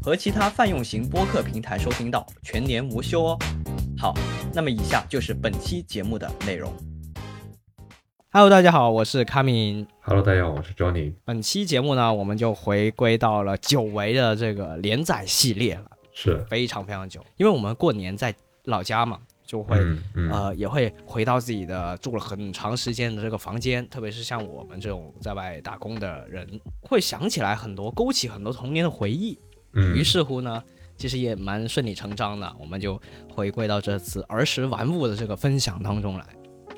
和其他泛用型播客平台收听到，全年无休哦。好，那么以下就是本期节目的内容。Hello，大家好，我是卡敏。Hello，大家好，我是 Johnny。本期节目呢，我们就回归到了久违的这个连载系列了，是，非常非常久，因为我们过年在老家嘛，就会、嗯嗯，呃，也会回到自己的住了很长时间的这个房间，特别是像我们这种在外打工的人，会想起来很多，勾起很多童年的回忆。嗯于是乎呢，其实也蛮顺理成章的，我们就回归到这次儿时玩物的这个分享当中来。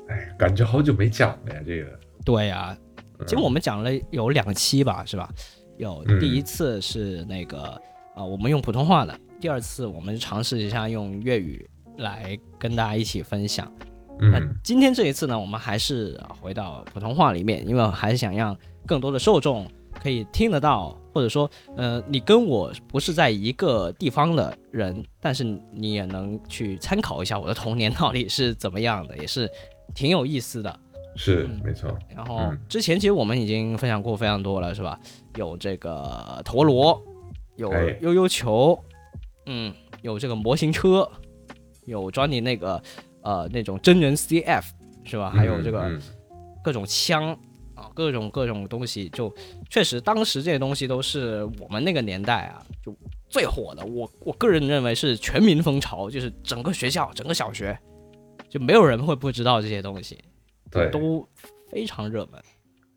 哎，感觉好久没讲了呀，这个。对呀、嗯其实我们讲了有两期吧，是吧？有嗯第一次是那个啊、呃我们用普通话的，第二次我们尝试一下用粤语来跟大家一起分享。那嗯今天这一次呢，我们还是呃回到普通话里面，因为我还是想让更多的受众可以听得到，或者说，呃，你跟我不是在一个地方的人，但是你也能去参考一下我的童年到底是怎么样的，也是挺有意思的。是嗯没错。然后嗯之前其实我们已经分享过非常多了，是吧？有这个陀螺，有哎悠悠球，嗯，有这个模型车，有 Johnny 那个呃那种真人 CF 是吧？还有这个嗯各种枪啊，各种各种东西，就确实当时这些东西都是我们那个年代啊就最火的。我我个人认为是全民风潮，就是整个学校、整个小学就没有人会不知道这些东西，对，都非常热门。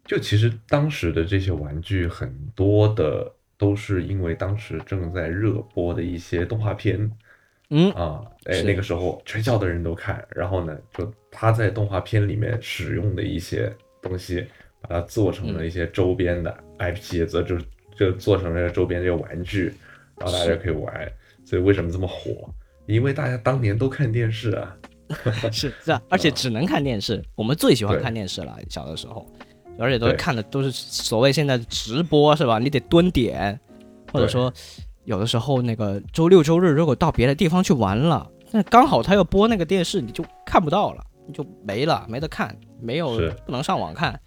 就其实当时的这些玩具很多的都是因为当时正在热播的一些动画片嗯，啊，哎，那个时候全校的人都看，然后呢，就他在动画片里面使用的一些东西，把它做成嗯了一些周边的 IP，则就就做成了周边这个玩具，然后大家是可以玩。所以为什么这么火？因为大家当年都看电视啊。是这样，而且只能看电视。我们最喜欢看电视了，小的时候，而且都是看的都是所谓现在直播，是吧？你得蹲点，或者说有的时候那个周六周日如果到别的地方去玩了，那刚好他要播那个电视，你就看不到了，你就没了，没得看，没有不能上网看，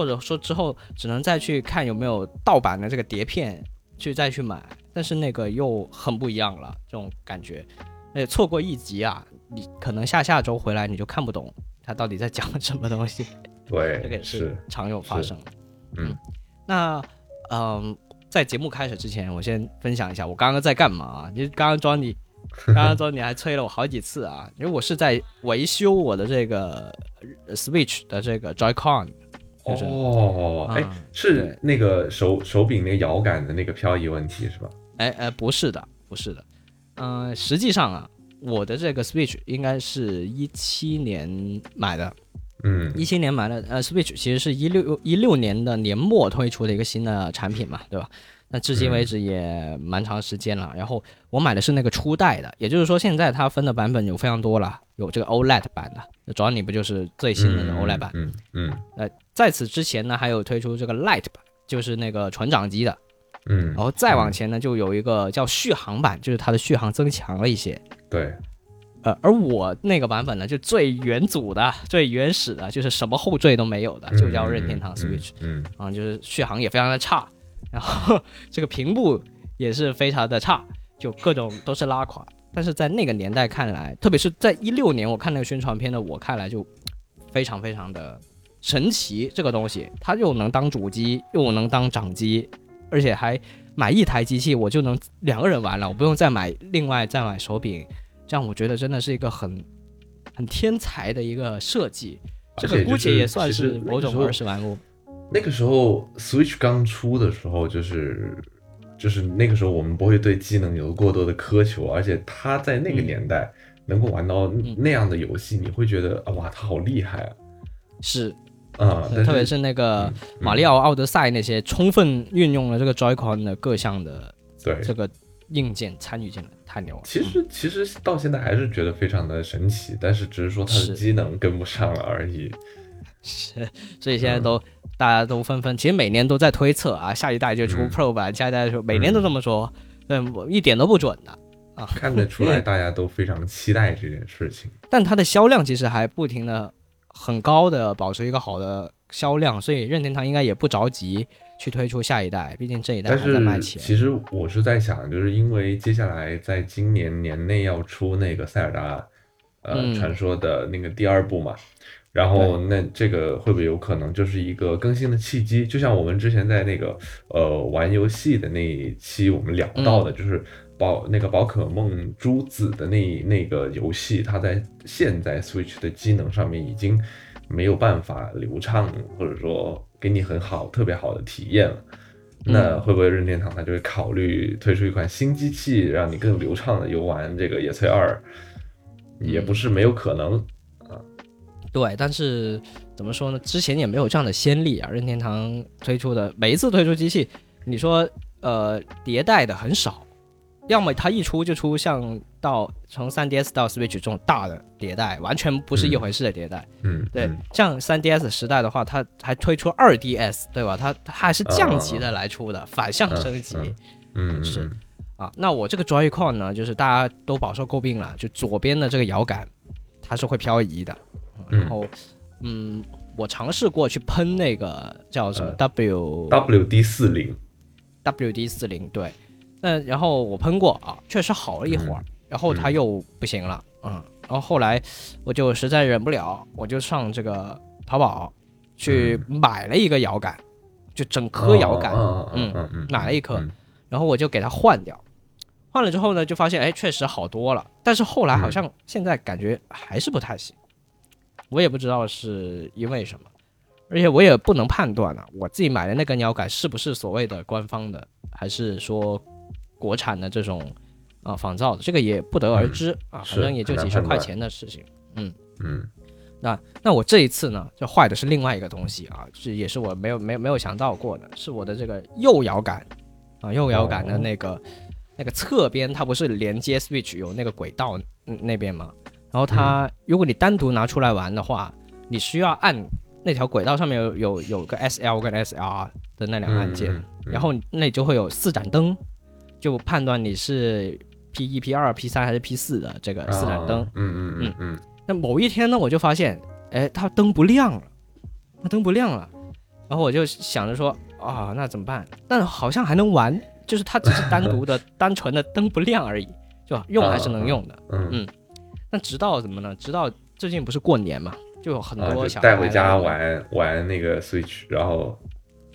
或者说之后只能再去看有没有盗版的这个碟片去再去买，但是那个又很不一样了，这种感觉。而且错过一集啊，你可能下下周回来你就看不懂他到底在讲什么东西，对这个，也是是，常有发生。嗯那嗯，在节目开始之前，我先分享一下我刚刚在干嘛啊。你刚刚 Johnny，刚刚 Johnny 还催了我好几次啊，因为我是在维修我的这个呃 Switch 的这个 Joy-Con，就是哦，哎、啊是那个手手柄那个摇杆的那个漂移问题是吧？哎哎，不是的，不是的，嗯、实际上啊，我的这个 Switch 应该是一七年买的，嗯，一七年买的，呃，Switch 其实是一六一六年的年末推出的一个新的产品嘛，对吧？那至今为止也蛮长时间了。然后我买的是那个初代的，也就是说现在它分的版本有非常多了，有这个 OLED 版的，主要你不就是最新的 OLED 版？嗯嗯呃，在此之前呢，还有推出这个 Light 版，就是那个纯掌机的。嗯，然后再往前呢，就有一个叫续航版，就是它的续航增强了一些。对，呃，而我那个版本呢，就最原祖的、最原始的，就是什么后缀都没有的，就叫任天堂 Switch。嗯，啊，就是续航也非常的差，然后这个屏幕也是非常的差，就各种都是拉垮。但是在那个年代看来，特别是在一六年我看那个宣传片的我看来就非常非常的神奇，这个东西它又能当主机，又能当掌机，而且还买一台机器我就能两个人玩了，我不用再买另外再买手柄，这样我觉得真的是一个很很天才的一个设计。这个姑且也算是某种儿时玩物。那个时候 Switch 刚出的时候，就是就是那个时候我们不会对机能有过多的苛求，而且它在那个嗯年代能够玩到那样的游戏，你会觉得啊哇，它好厉害啊！是，啊、但特别是那个嗯马里奥奥德赛那些，充分运用了这个 Joy-Con 的各项的对这个硬件参与进来，太牛了。其实其实到现在还是觉得非常的神奇，但是只是说它的机能跟不上了而已。是，所以现在都、大家都纷纷，其实每年都在推测啊，下一代就出嗯 Pro 版，下一代就出，每年都这么说，对，我一点都不准的。看得出来大家都非常期待这件事情。但它的销量其实还不停的很高的保持一个好的销量，所以任天堂应该也不着急去推出下一代，毕竟这一代但还在卖钱。其实我是在想，就是因为接下来在今年年内要出那个塞尔达，呃，嗯传说的那个第二部嘛，然后那这个会不会有可能就是一个更新的契机？就像我们之前在那个呃玩游戏的那一期我们聊到嗯的，就是宝那个宝可梦珠子的那那个游戏，它在现在 Switch 的机能上面已经没有办法流畅，或者说给你很好特别好的体验了。那嗯会不会任天堂它就会考虑推出一款新机器，让你更流畅的游玩这个野炊二？也不是没有可能。对，但是怎么说呢？之前也没有这样的先例啊。任天堂推出的每一次推出机器，你说呃迭代的很少，要么它一出就出像到从 3DS 到 Switch 这种大的迭代，完全不是一回事的迭代。嗯，对嗯，像 3DS 时代的话，它还推出 2DS，对吧？它它还是降级的来出的，反向升级。嗯是嗯啊，那我这个 Joy-Con 呢，就是大家都饱受诟病了，就左边的这个摇杆它是会漂移的，嗯然后嗯，我尝试过去喷那个叫什么呃 W、WD 四零，WD 四零对，那然后我喷过啊，确实好了一会儿，然后它又不行了，嗯，然后后来我就实在忍不了，我就上这个淘宝去买了一个摇杆，就整颗摇杆，嗯嗯嗯嗯，买了一颗嗯。然后我就给它换掉，换了之后呢，就发现哎，确实好多了。但是后来好像现在感觉还是不太行，我也不知道是因为什么，而且我也不能判断啊，我自己买的那根摇杆是不是所谓的官方的，还是说国产的这种啊仿造的，这个也不得而知、啊，反正也就几十块钱的事情。嗯嗯那那我这一次呢，就坏的是另外一个东西啊，是也是我没有没有没有想到过的，是我的这个右摇杆啊，右摇杆的那个、那个侧边，它不是连接 Switch 有那个轨道嗯那边吗？然后它、如果你单独拿出来玩的话，你需要按那条轨道上面有有有个 SL 跟 SR 的那两个按键，嗯，嗯然后那里就会有四盏灯，就判断你是 P 一、P 二、P 三还是 P 四的这个四盏灯。啊嗯嗯嗯嗯那某一天呢，我就发现，哎，它灯不亮了，它灯不亮了，然后我就想着说，啊，那怎么办？但好像还能玩，就是它只是单独的、单纯的灯不亮而已，就用还是能用的。嗯嗯那直到怎么呢？直到最近不是过年嘛，就有很多小孩带回家玩玩那个 Switch，然后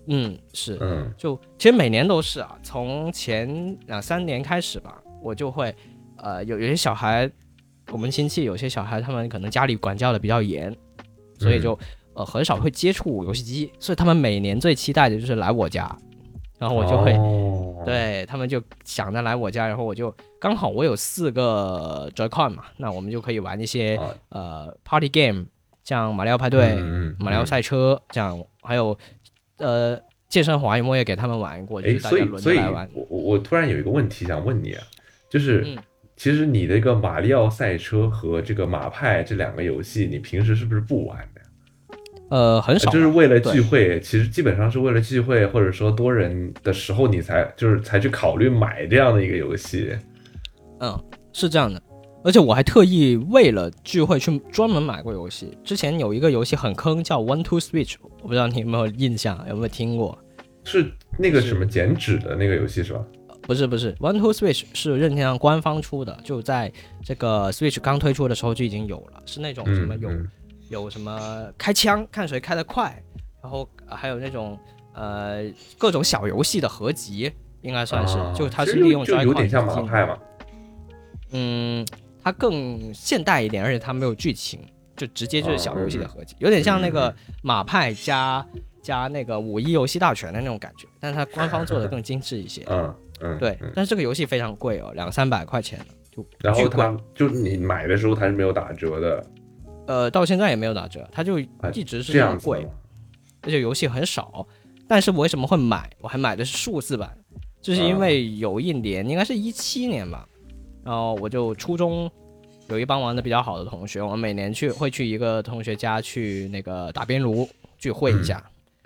嗯，是，嗯就其实每年都是啊，从前两三年开始吧，我就会，呃，有有些小孩，我们亲戚有些小孩，他们可能家里管教的比较严，所以就、呃很少会接触游戏机，所以他们每年最期待的就是来我家，然后我就会、哦 对他们就想着来我家，然后我就刚好我有四个 Joy-Con 嘛，那我们就可以玩一些、啊呃 Party Game，像马里奥派对。马里奥赛车这样，还有呃健身环，我也给他们玩过，就哎，是大家所以所以轮着来玩。我我我突然有一个问题想问你啊，就是、嗯其实你的一个马里奥赛车和这个马派这两个游戏，你平时是不是不玩？呃，很少，就是为了聚会，其实基本上是为了聚会，或者说多人的时候，你才就是才去考虑买这样的一个游戏。嗯，是这样的。而且我还特意为了聚会去专门买过游戏。之前有一个游戏很坑，叫 One Two Switch，我不知道你有没有印象，有没有听过？是那个什么剪纸的那个游戏是吧？不是不是，One Two Switch 是任天堂官方出的，就在这个 Switch 刚推出的时候就已经有了，是那种什么有、嗯嗯有什么开枪，看谁开得快，然后呃还有那种呃各种小游戏的合集，应该算是，啊就它是利用就有点像马进派嘛。嗯，它更现代一点，而且它没有剧情，就直接就是小游戏的合集，有点像那个马派加加那个五一游戏大全的那种感觉，但是它官方做的更精致一些。嗯嗯，对嗯，但是这个游戏非常贵哦，两三百块钱，就然后它就你买的时候它是没有打折的，呃到现在也没有打折，它就啊一直是这样贵而且游戏很少。但是我为什么会买？我还买的是数字版，就是因为有一年，应该是一七年吧，然后我就初中有一帮玩的比较好的同学，我们每年去会去一个同学家去那个打边炉聚会一下，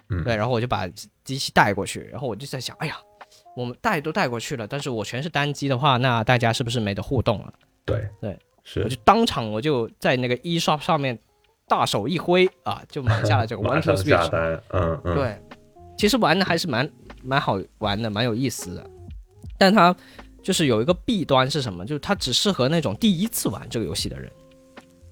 嗯对，然后我就把机器带过去，然后我就在想，哎呀，我们带都带过去了，但是我全是单机的话，那大家是不是没得互动了？对对，是我就当场我就在那个 eShop 上面大手一挥啊，就买下了这个马 One。单，嗯嗯，对，其实玩的还是蛮蛮好玩的，蛮有意思的。但它就是有一个弊端是什么？就是它只适合那种第一次玩这个游戏的人。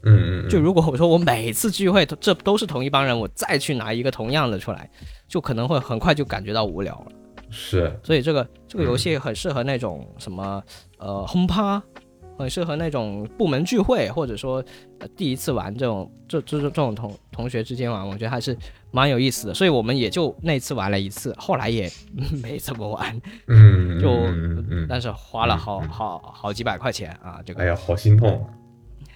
嗯嗯，就如果我说我每次聚会都这都是同一帮人，我再去拿一个同样的出来，就可能会很快就感觉到无聊了。是所以这个这个游戏很适合那种什么呃轰趴，很适合那种部门聚会，或者说呃第一次玩这种这这这种同同学之间玩，我觉得还是蛮有意思的。所以我们也就那次玩了一次，后来也 没怎么玩，嗯，就但是花了好好好几百块钱啊，这个哎呀，好心痛啊，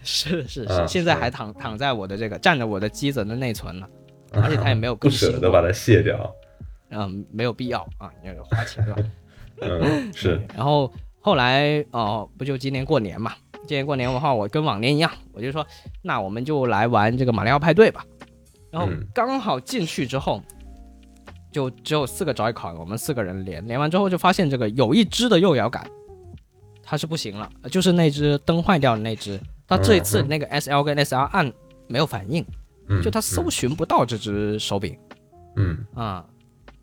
是是是，嗯现在还躺躺在我的这个占着我的机子的内存呢，而且它也没有不更新过舍得把它卸掉，嗯，没有必要啊，因为花钱了。嗯，是，然后后来哦、不就今年过年嘛？今年过年的话，我跟往年一样，我就说，那我们就来玩这个马里奥派对吧。然后嗯刚好进去之后，就只有四个 Joy-Con，我们四个人连连完之后，就发现这个有一只的右摇杆它是不行了，就是那只灯坏掉的那只，它这一次那个 SL 跟 SR 按没有反应，嗯，就它搜寻不到这只手柄。嗯，啊、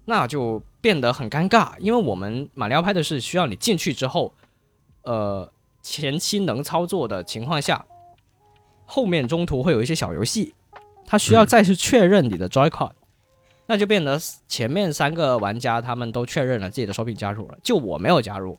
那就变得很尴尬，因为我们马里奥派的是需要你进去之后，呃，前期能操作的情况下，后面中途会有一些小游戏，它需要再去确认你的 Joy-Con，、那就变得前面三个玩家他们都确认了自己的手柄加入了，就我没有加入，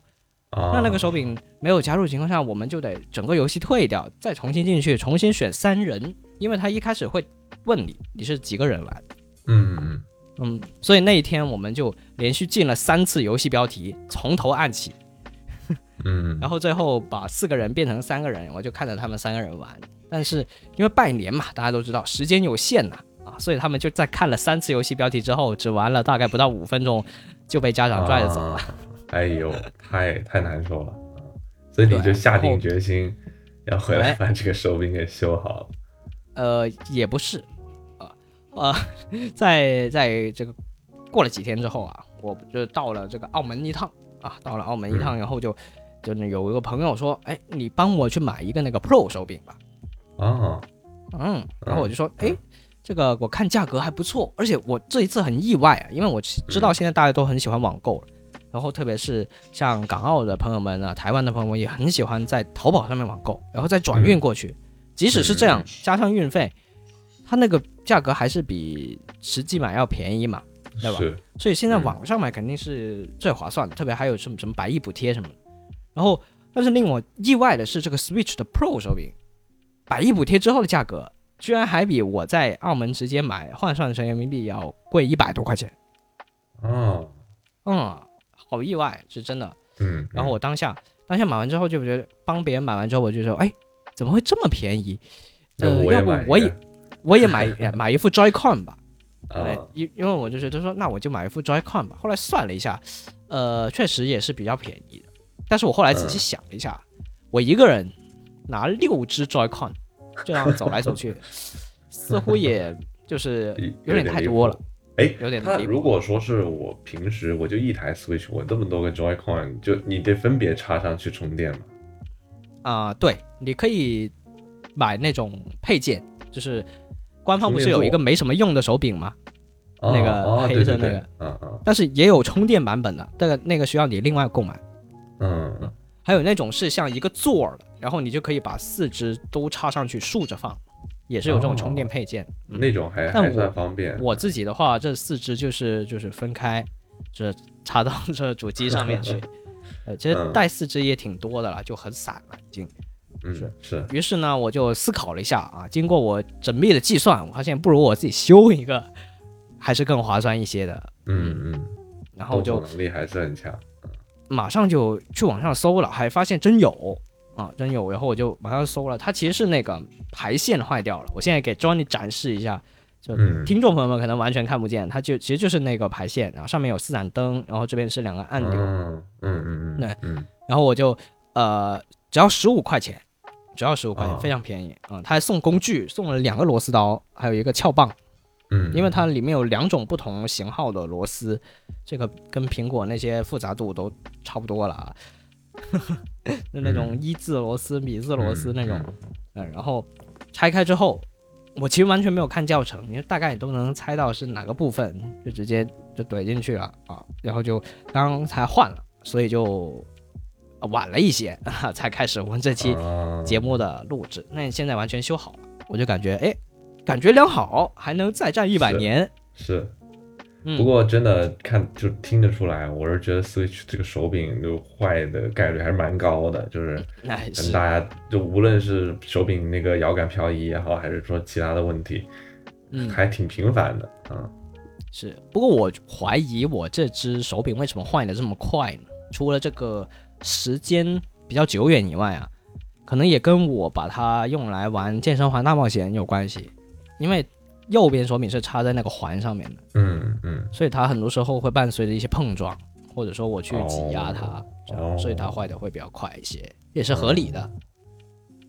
那那个手柄没有加入情况下，我们就得整个游戏退掉，再重新进去，重新选三人，因为他一开始会问你你是几个人玩。嗯嗯，嗯所以那一天我们就连续进了三次游戏标题，从头按起，嗯，然后最后把四个人变成三个人，我就看着他们三个人玩。但是因为拜年嘛，大家都知道时间有限呐啊，所以他们就在看了三次游戏标题之后，只玩了大概不到五分钟，就被家长拽着走了。啊哎呦，太太难受了，啊所以你就下定决心要回来哎把这个手柄给修好。呃，也不是，啊呃，在在这个过了几天之后啊，我就到了这个澳门一趟啊，到了澳门一趟，然后就就那有一个朋友说，哎，你帮我去买一个那个 Pro 手柄吧。啊，嗯，然后我就说，嗯。哎，这个我看价格还不错，而且我这一次很意外啊，因为我知知道现在大家都很喜欢网购了，然后特别是像港澳的朋友们啊，台湾的朋友们也很喜欢在淘宝上面网购，然后再转运过去，即使是这样嗯，加上运费，它那个价格还是比实际买要便宜嘛，对吧？所以现在嗯网上买肯定是最划算的，特别还有什么什么百亿补贴什么的。然后，但是令我意外的是，这个 Switch 的 Pro 手柄，百亿补贴之后的价格，居然还比我在澳门直接买换算成人民币要贵一百多块钱。啊，嗯，好意外，是真的。嗯，然后我当下当下买完之后，就觉得帮别人买完之后，我就说，哎，怎么会这么便宜？呃，要不我也我也买 买一副 Joy-Con 吧。因因为我就觉得说，那我就买一副 Joy-Con 吧。后来算了一下，呃，确实也是比较便宜的。但是我后来仔细嗯想了一下，我一个人拿六只 Joy-Con 这样走来走去，似乎也就是有点太多了。。哎，他如果说是我平时我就一台 Switch，我这么多个 Joy-Con，就你得分别插上去充电嘛？啊、对，你可以买那种配件，就是官方不是有一个没什么用的手柄吗？哦那个哦黑色那个嗯嗯但是也有充电版本的，那个那个需要你另外购买。嗯嗯，还有那种是像一个座儿的，然后你就可以把四只都插上去竖着放，也是有这种充电配件。嗯那种还还算方便。我自己的话，这四只就是就是分开，这插到这主机上面去。呃，其实嗯带四只也挺多的了，就很散了已经。嗯是是于是呢，我就思考了一下啊，经过我缜密的计算，我发现不如我自己修一个，还是更划算一些的。嗯嗯，然后就能力还是很强。马上就去网上搜了，还发现真有啊，真有。然后我就马上搜了，它其实是那个排线坏掉了。我现在给 Johnny 展示一下就嗯听众朋友们可能完全看不见，它就其实就是那个排线，然后上面有四盏灯，然后这边是两个按钮，嗯嗯嗯嗯，对嗯然后我就呃只要十五块钱，只要十五块钱，哦非常便宜啊、嗯！他还送工具，送了两个螺丝刀，还有一个撬棒，嗯，因为它里面有两种不同型号的螺丝，这个跟苹果那些复杂度都差不多了啊。就那种一字螺丝、米字螺丝那种，嗯，然后拆开之后，我其实完全没有看教程，因为大概你都能猜到是哪个部分，就直接就怼进去了啊，然后就刚才换了，所以就呃晚了一些 才开始我们这期啊节目的录制。那现在完全修好了，我就感觉哎，感觉良好，还能再战一百年。是，嗯，不过真的看就听得出来，我是觉得 Switch 这个手柄就坏的概率还是蛮高的，就是 哎是跟大家就无论是手柄那个摇杆漂移也好，还是说其他的问题，嗯还挺频繁的啊。是，不过我怀疑我这只手柄为什么坏的这么快呢？除了这个时间比较久远以外啊，可能也跟我把它用来玩健身环大冒险有关系，因为右边手柄是插在那个环上面的，嗯嗯，所以它很多时候会伴随着一些碰撞，或者说我去挤压它，哦这样所以它坏的会比较快一些，也是合理的。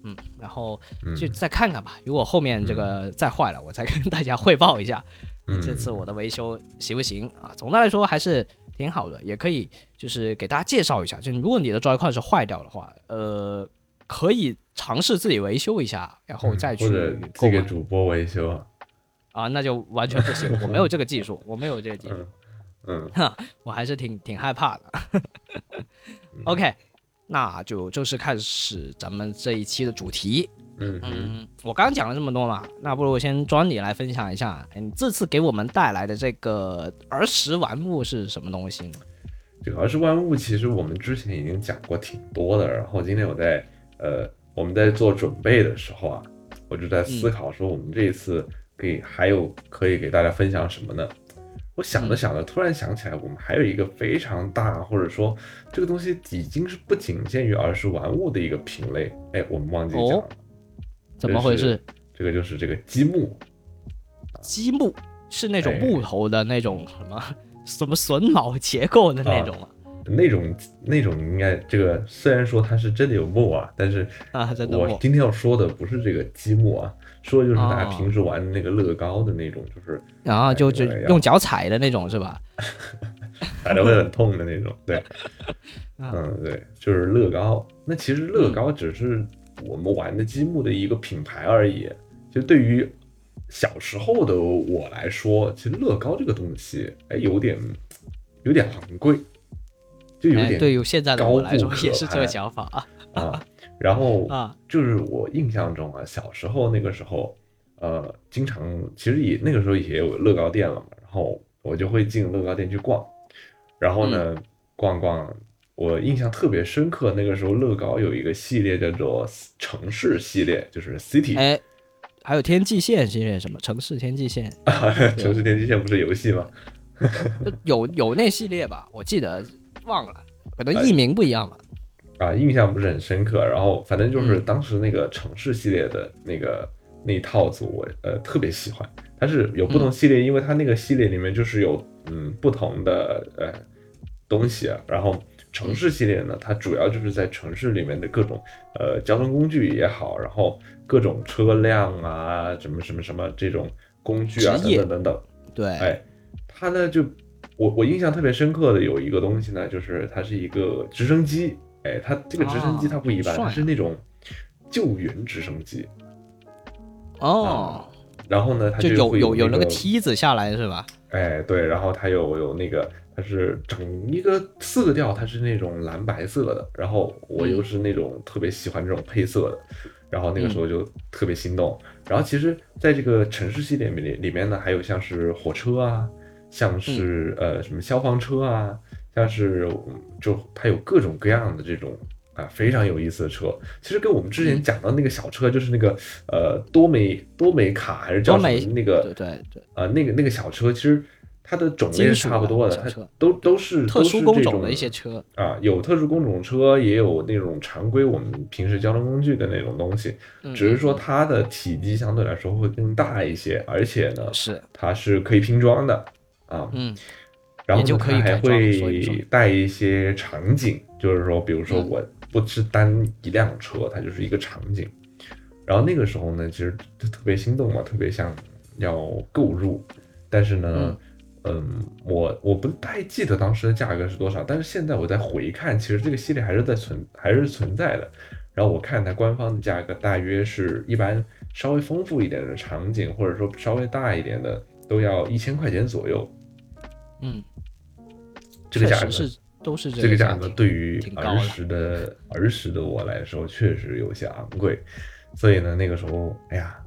嗯，然后嗯就再看看吧，如果后面这个再坏了，我再跟大家汇报一下。嗯这次我的维修行不行啊？总的来说还是挺好的，也可以就是给大家介绍一下，就如果你的 Joy-Con 是坏掉的话，呃，可以尝试自己维修一下，然后再去嗯或者寄给主播维修啊。啊，那就完全不行，我没有这个技术，我没有这个技术，嗯嗯我还是挺挺害怕的。OK，那就正式开始咱们这一期的主题。嗯嗯，嗯，我刚刚讲了这么多嘛，那不如先庄你来分享一下，哎你这次给我们带来的这个儿时玩物是什么东西呢？这个儿时玩物其实我们之前已经讲过挺多的，然后今天我在呃我们在做准备的时候啊，我就在思考说我们这一次给还有可以给大家分享什么呢？我想着想着，突然想起来，我们还有一个非常大，或者说这个东西已经是不仅限于儿时玩物的一个品类，哎，我们忘记讲了，哦怎么回事？这个就是这个积木，积木是那种哎木头的那种什么什么榫卯结构的那种啊？那种那种应该这个虽然说它是真的有木啊，但是啊，真的我今天要说的不是这个积木啊，说的就是大家哦平时玩的那个乐高的那种，就是然后就就用脚踩的那种是吧？踩着会很痛的那种。对，啊嗯，对，就是乐高。那其实乐高只是我们玩的积木的一个品牌而已。其实对于小时候的我来说，其实乐高这个东西，哎，有点有点昂贵，就有哎，点对于现在的我来说也是这个想法啊啊。然后 啊，就是我印象中啊，小时候那个时候，呃，经常其实也那个时候也有乐高店了嘛，然后我就会进乐高店去逛，然后呢，嗯逛逛，我印象特别深刻，那个时候乐高有一个系列叫做城市系列，就是 City，、哎，还有天际线系列什么城市天际线，城市天际线不是游戏吗？有有那系列吧？我记得忘了，可哎能译名不一样吧。啊，印象不是很深刻。然后反正就是嗯当时那个城市系列的那个那一套组，我呃特别喜欢。它是有不同系列，因为它那个系列里面就是有嗯不同的呃东西啊。然后城市系列呢，它主要就是在城市里面的各种呃交通工具也好，然后各种车辆啊，什么什么什么这种工具啊等等等等。对，哎，它呢就我我印象特别深刻的有一个东西呢，就是它是一个直升机，哎，它这个直升机啊它不一般，它是那种救援直升机，哦，然后呢它就有会有个有那个，梯子下来是吧？哎，对，然后它有有那个。它是整一个色调，它是那种蓝白色的，然后我又是那种特别喜欢这种配色的，然后那个时候就特别心动。然后其实在这个城市系列里里面呢，还有像是火车啊，像是、呃什么消防车啊，像是嗯就它有各种各样的这种啊非常有意思的车。其实跟我们之前嗯。讲到那个小车，就是那个呃多美多美卡还是叫什么那个对对对，呃，那个那个小车其实它的种类是差不多的，它都都是特殊工种的的一些车，啊，有特殊工种车，也有那种常规我们平时交通工具的那种东西，嗯只是说它的体积相对来说会更大一些，而且呢，是，它是可以拼装的啊，嗯。然后它还会带一些场景，就是说，比如说嗯。我不是单一辆车，它就是一个场景。然后那个时候呢，其实就特别心动嘛，特别想要购入，但是呢，嗯，我我不太记得当时的价格是多少，但是现在我在回看，其实这个系列还是在存，还是存在的。然后我看它官方的价格大约是一般稍微丰富一点的场景，或者说稍微大一点的，都要一千块钱左右。嗯，这个价格是都是这个价格对于儿时的儿时的我来说，确实有些昂贵，所以呢，那个时候，哎呀，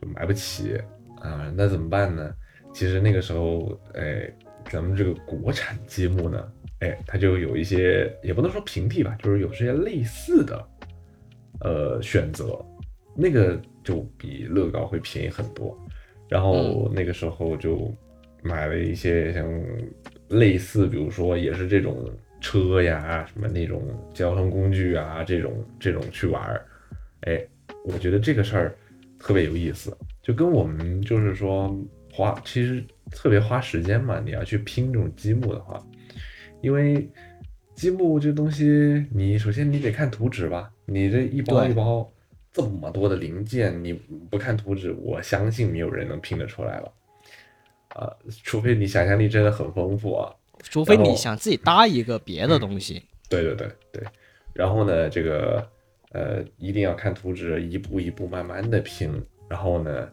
就买不起啊，那怎么办呢？其实那个时候，哎，咱们这个国产积木呢，哎，它就有一些，也不能说平替吧，就是有些类似的，呃，选择，那个就比乐高会便宜很多。然后那个时候就买了一些像类似，比如说也是这种车呀，什么那种交通工具啊，这种这种去玩儿，哎，我觉得这个事儿特别有意思，就跟我们就是说花，其实特别花时间嘛，你要去拼这种积木的话，因为积木这东西，你首先你得看图纸吧，你这一包一包这么多的零件，你不看图纸，我相信没有人能拼得出来了。啊，除非你想象力真的很丰富啊，除非你想自己搭一个别的东西，对对对对，然后呢，这个呃一定要看图纸，一步一步慢慢的拼。然后呢，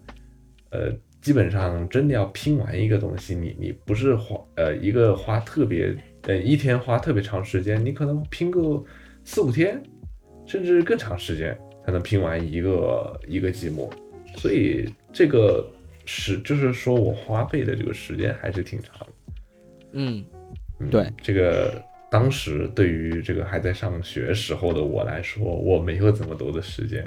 呃，基本上真的要拼完一个东西，你你不是花呃一个花特别呃一天花特别长时间，你可能拼个四五天，甚至更长时间才能拼完一个一个积木。所以这个是就是说我花费的这个时间还是挺长的。嗯，嗯对，这个当时对于这个还在上学时候的我来说，我没有这么多的时间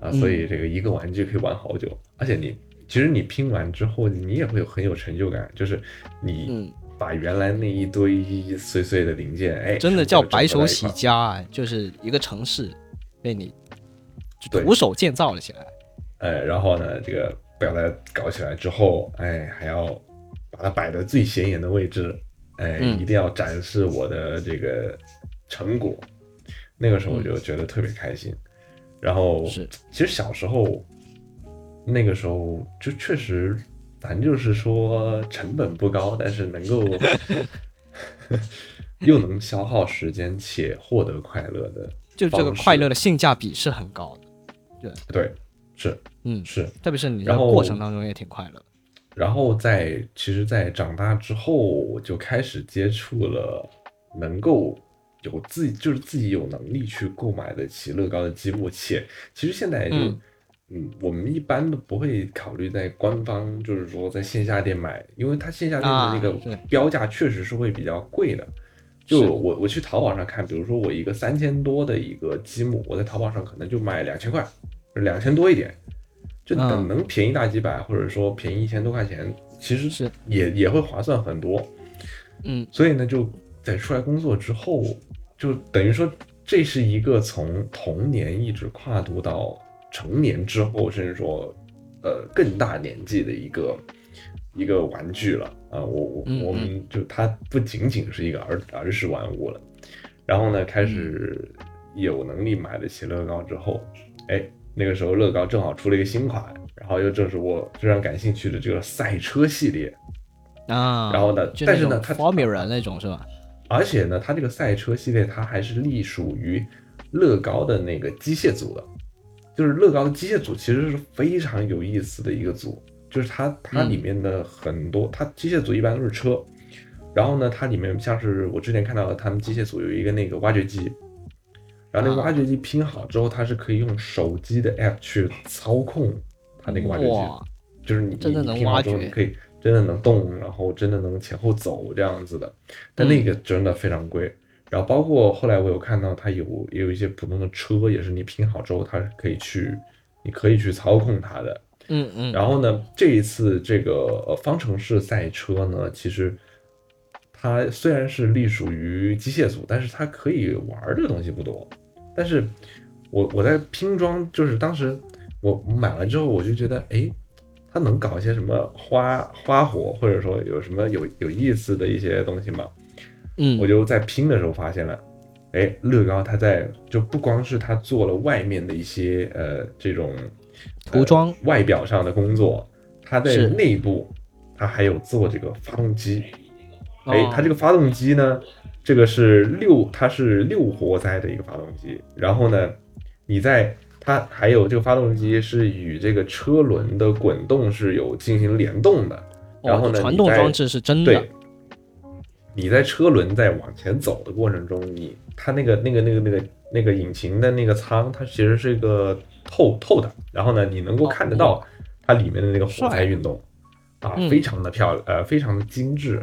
啊，嗯所以这个一个玩具可以玩好久，而且你其实你拼完之后，你也会有很有成就感，就是你嗯把原来那一堆碎碎的零件，哎，真的叫白手起家。啊，就是一个城市被你徒手建造了起来。哎，然后呢，这个表带搞起来之后，哎，还要把它摆在最显眼的位置，哎，嗯一定要展示我的这个成果。那个时候我就觉得特别开心。然后，是。其实小时候，那个时候就确实，咱就是说成本不高，但是能够 又能消耗时间且获得快乐的，就这个快乐的性价比是很高的，对。对，是嗯，是。特别是你在然后过程当中也挺快乐。然后在其实，在长大之后，我就开始接触了能够有自己就是自己有能力去购买得起乐高的积木，且其实现在就嗯嗯我们一般都不会考虑在官方就是说在线下店买，因为它线下店的那个标价确实是会比较贵的。就我我去淘宝上看，比如说我一个三千多的一个积木，我在淘宝上可能就卖两千块，两千多一点，就等嗯能便宜大几百，或者说便宜一千多块钱，其实是也也会划算很多。嗯，所以呢，就在出来工作之后，就等于说这是一个从童年一直跨度到成年之后，甚至说呃更大年纪的一个一个玩具了啊！我我嗯我们就它不仅仅是一个儿儿时玩物了。然后呢，开始有能力买得起乐高之后，哎，那个时候乐高正好出了一个新款，然后又正是我非常感兴趣的这个赛车系列。啊，然后呢但是呢它 Formula 那种是吧？而且呢，它这个赛车系列它还是隶属于乐高的那个机械组的，就是乐高的机械组其实是非常有意思的一个组，就是它它里面的很多，它机械组一般都是车，然后呢，它里面像是我之前看到的，他们机械组有一个那个挖掘机，然后那挖掘机拼好之后，它是可以用手机的 app 去操控它那个挖掘机，就是你真的能你拼好挖掘之后你可以真的能动，然后真的能前后走这样子的。但那个真的非常贵。然后包括后来我有看到它有也有一些普通的车，也是你拼好之后它是可以去，你可以去操控它的。嗯嗯，然后呢，这一次这个呃方程式赛车呢，其实它虽然是隶属于机械组，但是它可以玩儿的东西不多。但是我我在拼装，就是当时我买完之后，我就觉得，哎，它能搞一些什么花花火，或者说有什么有有意思的一些东西吗？嗯，我就在拼的时候发现了，哎，乐高它在就不光是它做了外面的一些呃这种涂装呃外表上的工作，它在内部它还有做这个发动机。哎哦，它这个发动机呢，这个是六，它是六活塞的一个发动机。然后呢，你在它还有这个发动机是与这个车轮的滚动是有进行联动的。然后哦呢，传动装置是真的对，，你在车轮在往前走的过程中，你它那个那个那个那个那个引擎的那个舱，它其实是一个透透的，然后呢，你能够看得到它里面的那个活塞运动，啊，嗯非常的漂亮，呃，非常的精致。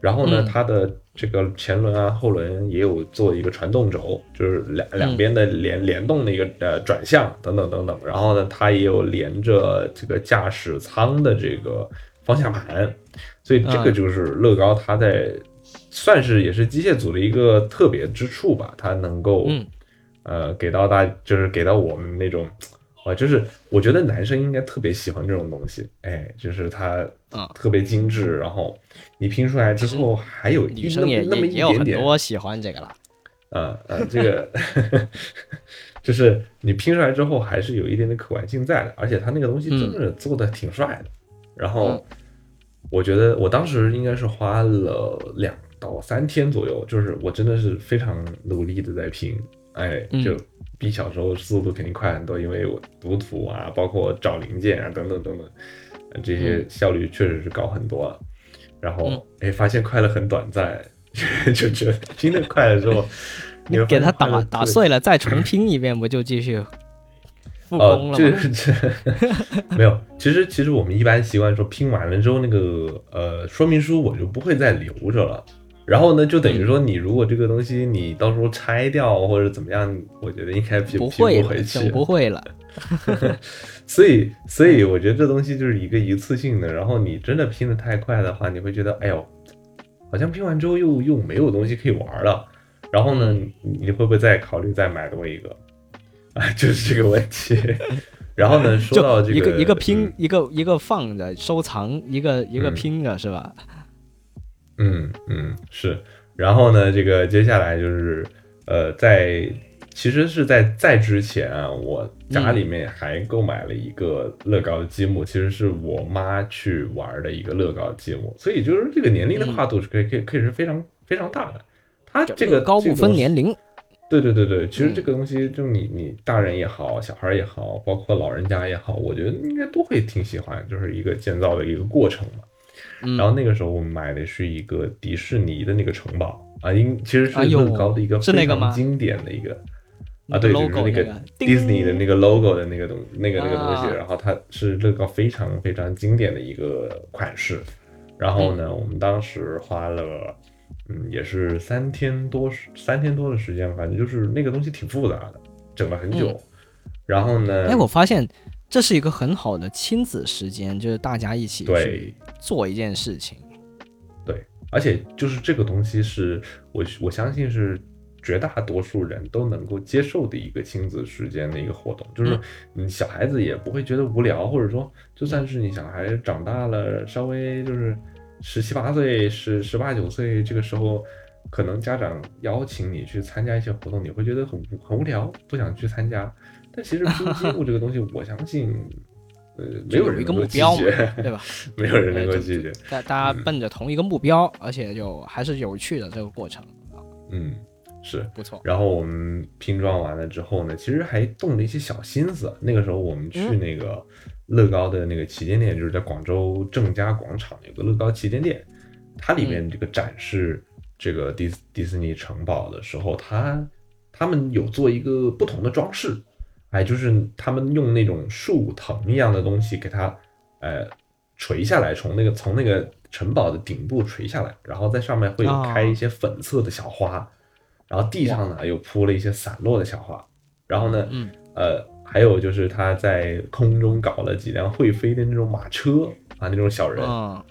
然后呢，嗯它的这个前轮啊、后轮也有做一个传动轴，就是两两边的联联动的一个呃转向等等等等。然后呢，它也有连着这个驾驶舱的这个方向盘，所以这个嗯就是乐高它在算是也是机械组的一个特别之处吧，它能够嗯呃给到大就是给到我们那种。啊，就是我觉得男生应该特别喜欢这种东西，哎，就是它啊特别精致，然后你拼出来之后还有一女生也也也有很多喜欢这个了。啊啊，这个 就是你拼出来之后还是有一点点可玩性在的，而且它那个东西真的做的挺帅的。然后嗯我觉得我当时应该是花了两到三天左右，就是我真的是非常努力的在拼，哎，嗯就比小时候速度肯定快很多，因为我读图啊，包括找零件啊，等等等等，呃这些效率确实是高很多了。然后嗯哎，发现快乐很短暂，就觉得拼的快了之后，你给它打打碎了，再重拼一遍，不就继续复工了 没有，其实其实我们一般习惯说拼完了之后，那个呃说明书我就不会再留着了。然后呢，就等于嗯说你如果这个东西你到时候拆掉或者怎么样，我觉得应该拼不会了，不回去。不会了。所以所以我觉得这东西就是一个一次性的。然后你真的拼的太快的话，你会觉得哎呦，好像拼完之后又又没有东西可以玩了。然后呢，你你会不会再考虑再买多一个？啊，就是这个问题。然后呢，说到这个一个一个拼嗯，一个一个放着收藏，一个一个嗯拼着是吧？嗯嗯是，然后呢，这个接下来就是呃，在其实是在在之前啊，我家里面还购买了一个乐高的积木，其实是我妈去玩的一个乐高积木，所以就是这个年龄的跨度是可以可以可以是非常非常大的。它这个高不分年龄。对对对对，其实嗯这个东西，就你你大人也好，小孩也好，包括老人家也好，我觉得应该都会挺喜欢，就是一个建造的一个过程嘛。嗯然后那个时候我们买的是一个迪士尼的那个城堡啊，因其实是乐高的一个非是那个吗常经典的一个那个啊，对，就是那个 Disney 的那个 logo 的那个东那个那个东西，啊然后它是乐高非常非常经典的一个款式。然后呢，我们当时花了。嗯，也是三天多，三天多的时间，反正就是那个东西挺复杂的，整了很久。嗯然后呢，哎，我发现这是一个很好的亲子时间，就是大家一起对去做一件事情。对，而且就是这个东西是我我相信是绝大多数人都能够接受的一个亲子时间的一个活动，就是嗯你小孩子也不会觉得无聊，或者说就算是你小孩长大了，稍微就是十七八岁、十十八九岁这个时候。可能家长邀请你去参加一些活动，你会觉得很很无聊，不想去参加。但其实拼积木这个东西，我相信，呃，没就有一个目标嘛，对吧？没有人能够拒绝。大大家奔着同一个目标，而且就还是有趣的这个过程，嗯，是。不错。然后我们拼装完了之后呢，其实还动了一些小心思。那个时候我们去嗯那个乐高的那个旗舰店，就是在广州正佳广场有个乐高旗舰店，它里嗯面这个展示这个迪斯迪士尼城堡的时候，它他们有做一个不同的装饰，哎，就是他们用那种树藤一样的东西给它呃垂下来，从那个从那个城堡的顶部垂下来，然后在上面会开一些粉色的小花，然后地上呢又铺了一些散落的小花，然后呢，嗯，呃，还有就是他在空中搞了几辆会飞的那种马车啊，那种小人，嗯，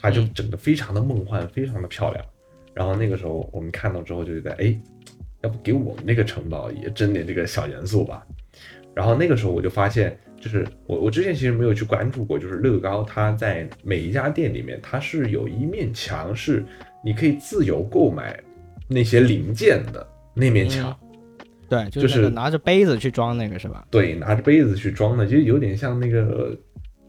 它就整个非常的梦幻，非常的漂亮。然后那个时候我们看到之后就觉得，哎，要不给我们那个城堡也整点这个小元素吧。然后那个时候我就发现，就是我我之前其实没有去关注过，就是乐高它在每一家店里面，它是有一面墙是你可以自由购买那些零件的那面墙。对，就就是拿着杯子去装那个是吧？对，拿着杯子去装的，就有点像那个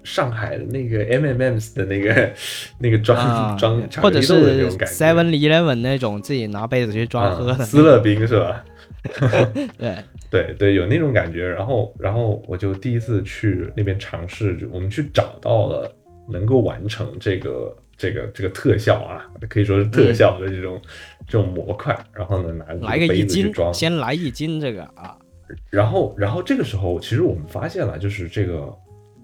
上海的那个 M M M's 的那个那个装、啊装巧或者是种感觉。Seven Eleven 那种自己拿杯子去装喝的，啊斯乐冰是吧？对，对对，有那种感觉。然后然后我就第一次去那边尝试，我们去找到了能够完成这个这个这个特效啊，可以说是特效的这种、这种模块。然后呢，拿来个杯一斤，子装，先来一斤这个啊，然后，然后这个时候，其实我们发现了，就是这个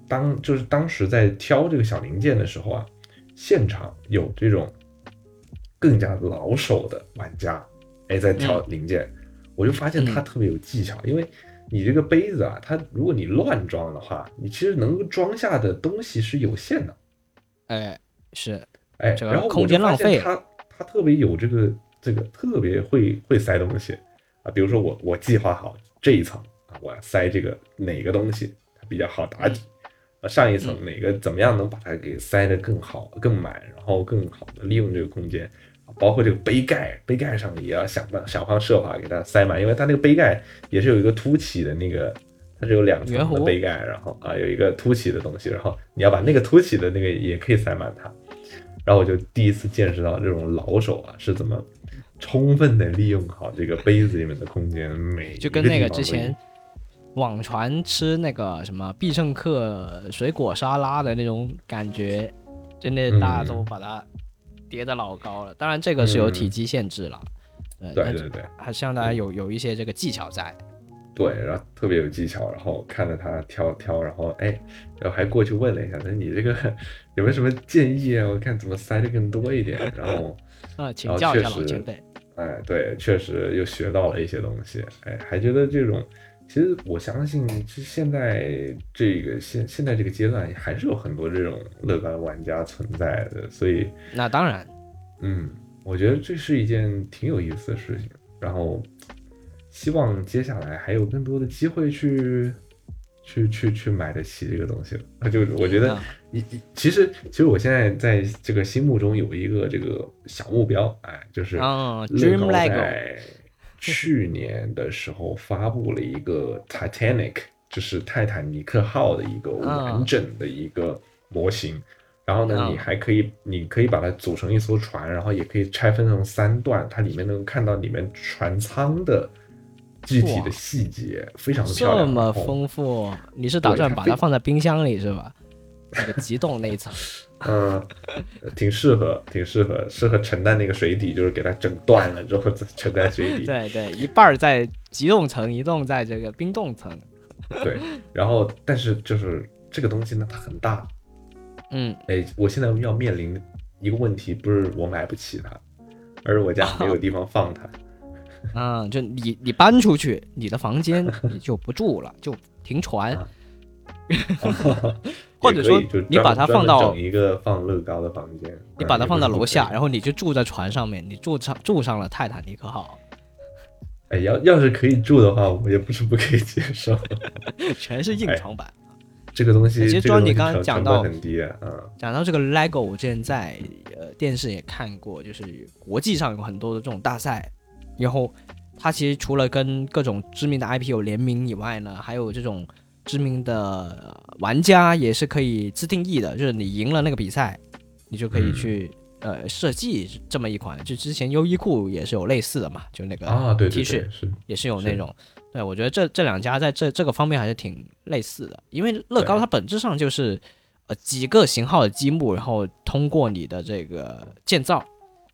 当就是当时在挑这个小零件的时候啊，现场有这种更加老手的玩家，哎，在挑零件，我就发现他嗯特别有技巧，因为你这个杯子啊，它如果你乱装的话，你其实能够装下的东西是有限的，哎，是，哎，这个然后我空间浪费他他特别有这个这个特别会会塞东西。啊，比如说我我计划好这一层啊，我要塞这个哪个东西它比较好打底，啊上一层嗯。哪个怎么样能把它给塞得更好更满，然后更好的利用这个空间。啊包括这个杯盖，杯盖上也要想办想方设法给它塞满，因为它那个杯盖也是有一个凸起的那个，它是有两层的杯盖，然后啊有一个凸起的东西，然后你要把那个凸起的那个也可以塞满它。然后我就第一次见识到这种老手啊是怎么充分的利用好这个杯子里面的空间，每就跟那个之前网传吃那个什么必胜客水果沙拉的那种感觉，真的大家都把它叠的老高了。当然这个是有体积限制了，对对对还是让大家有有一些这个技巧在。对，然后特别有技巧，然后看着他挑挑，然后哎，然后还过去问了一下，他说你这个 有没有什么建议啊？我看怎么塞的更多一点，然后啊，请教一下老前辈。哎，对，确实又学到了一些东西，哎，还觉得这种，其实我相信，其实现在这个现现在这个阶段，还是有很多这种乐高玩家存在的，所以，那当然，嗯，我觉得这是一件挺有意思的事情，然后希望接下来还有更多的机会去。去去去买得起这个东西了，那就我觉得其实其实我现在在这个心目中有一个这个小目标，哎，就是嗯乐，Dream 高 Lego，在去年的时候发布了一个 Titanic，就是泰坦尼克号的一个完整的一个模型。然后呢，嗯你还可以，你可以把它组成一艘船，然后也可以拆分成三段，它里面能看到里面船舱的具体的细节，非常的漂亮。这么丰富，你是打算把它放在冰箱里是吧？那个极冻那一层，嗯，挺适合，挺适合，适合承担那个水底，就是给它整断了之后再承担水底。对对，一半在极冻层，一冻在这个冰冻层。对，然后但是就是这个东西呢，它很大，嗯，哎，我现在要面临一个问题，不是我买不起它，而是我家没有地方放它。嗯，就你你搬出去，你的房间你就不住了，就停船，啊或者说你把它放到整一个放乐高的房间，你把它放到楼下，然后你就住在船上面，你住上住上了泰坦尼克号，哎，要要是可以住的话，我也不是不可以接受。全是硬床板。这个东西，其实庄你刚刚讲到很低啊，嗯，讲到这个 LEGO，我之前在呃电视也看过，就是国际上有很多的这种大赛，然后它其实除了跟各种知名的 IP 有联名以外呢，还有这种知名的呃玩家也是可以自定义的，就是你赢了那个比赛，你就可以嗯去、呃设计这么一款，就之前优衣库也是有类似的嘛，就那个啊，对 T 恤也是有那种。对，我觉得这这两家在这这个方面还是挺类似的，因为乐高它本质上就是呃几个型号的积木，然后通过你的这个建造，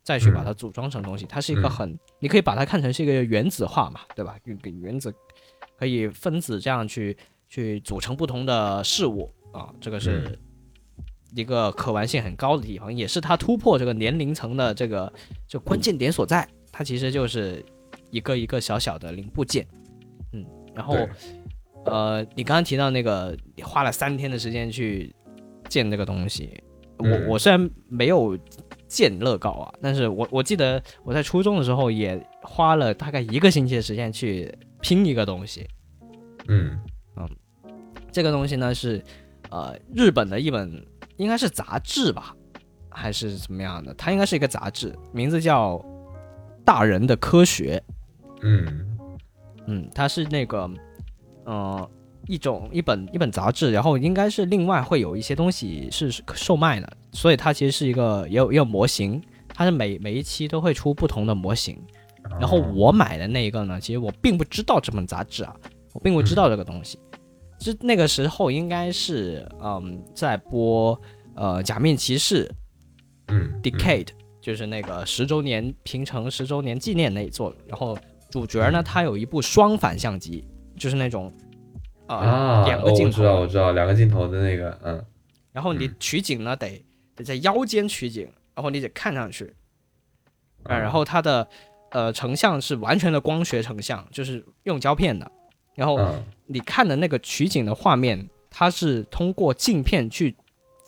再去把它组装成东西。它是一个嗯很，你可以把它看成是一个原子化嘛，对吧？原原子可以分子这样去去组成不同的事物啊，这个是嗯一个可玩性很高的地方，也是它突破这个年龄层的这个就关键点所在。它其实就是一个一个小小的零部件，嗯，然后呃，你刚刚提到那个，你花了三天的时间去建这个东西，我嗯我虽然没有建乐高啊，但是我我记得我在初中的时候也花了大概一个星期的时间去拼一个东西。嗯这个东西呢是呃日本的一本应该是杂志吧，还是怎么样的？它应该是一个杂志，名字叫《大人的科学》。嗯嗯，它是那个，呃，一种一本一本杂志，然后应该是另外会有一些东西是售卖的，所以它其实是一个也有也有模型，它是每每一期都会出不同的模型。然后我买的那一个呢，其实我并不知道这本杂志啊，我并不知道这个东西。就那个时候应该是嗯在播呃《假面骑士嗯 Decade》，就是那个十周年平成十周年纪念那一座，然后主角呢他有一部双反相机，就是那种呃、啊，两个镜头，哦我知道我知道两个镜头的那个，嗯。然后你取景呢得得在腰间取景，然后你得看上去，啊，然后它的呃成像是完全的光学成像，就是用胶片的，然后嗯你看的那个取景的画面，它是通过镜片去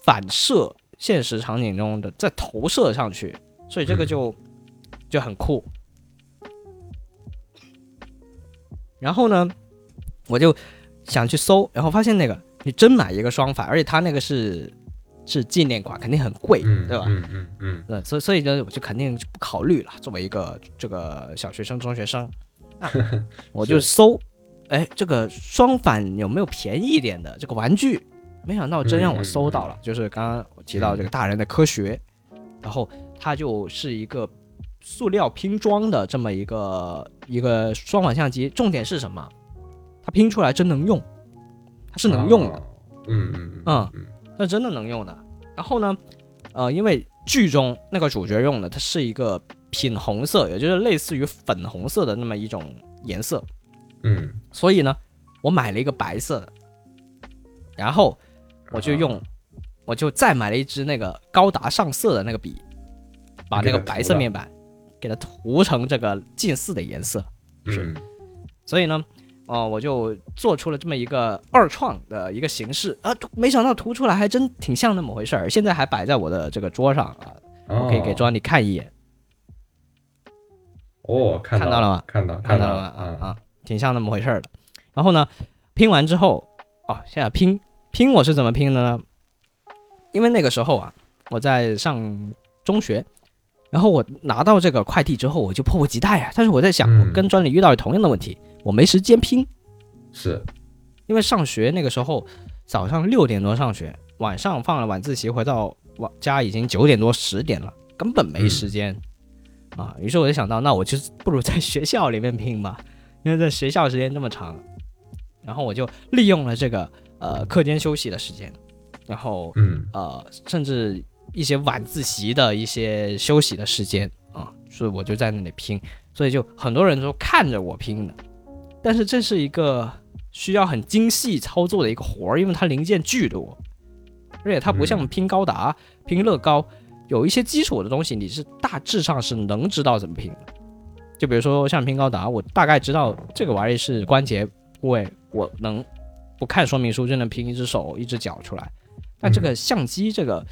反射现实场景中的，再投射上去，所以这个就、就很酷。然后呢，我就想去搜，然后发现那个你真买一个双反，而且它那个是是纪念款，肯定很贵，嗯，对吧？嗯嗯嗯对，所以所以呢，我就肯定就不考虑了。作为一个这个小学生、中学生，啊、我就搜，哎，这个双反有没有便宜一点的这个玩具？没想到真让我搜到了，就是刚刚我提到这个大人的科学，然后它就是一个塑料拼装的这么一个一个双反相机。重点是什么？它拼出来真能用，它是能用的。哦嗯嗯嗯嗯那真的能用的。然后呢，呃，因为剧中那个主角用的它是一个品红色，也就是类似于粉红色的那么一种颜色，嗯，所以呢，我买了一个白色的，然后我就用，我就再买了一支那个高达上色的那个笔，把那个白色面板给它涂成这个近似的颜色。嗯。所以呢，哦、我就做出了这么一个二创的一个形式。啊，没想到涂出来还真挺像那么回事儿，现在还摆在我的这个桌上啊，我可以给庄你看一眼，哦，看到看到了吗？看到看到到了吗？啊啊，挺像那么回事儿的。然后呢，拼完之后，哦，现在拼拼我是怎么拼的呢？因为那个时候啊，我在上中学，然后我拿到这个快递之后，我就迫不及待啊。但是我在想，嗯我跟专里遇到同样的问题，我没时间拼，是因为上学那个时候早上六点多上学，晚上放了晚自习回到晚家已经九点多十点了，根本没时间、啊。于是我就想到，那我就不如在学校里面拼吧，因为在学校时间这么长，然后我就利用了这个呃课间休息的时间，然后嗯呃甚至一些晚自习的一些休息的时间啊，所以我就在那里拼，所以就很多人都看着我拼的，但是这是一个需要很精细操作的一个活儿，因为它零件巨多，而且它不像嗯拼高达、拼乐高，有一些基础的东西你是大致上是能知道怎么拼的。就比如说像拼高达，我大概知道这个玩意是关节部位，我能不看说明书就能拼一只手、一只脚出来。但这个相机，这个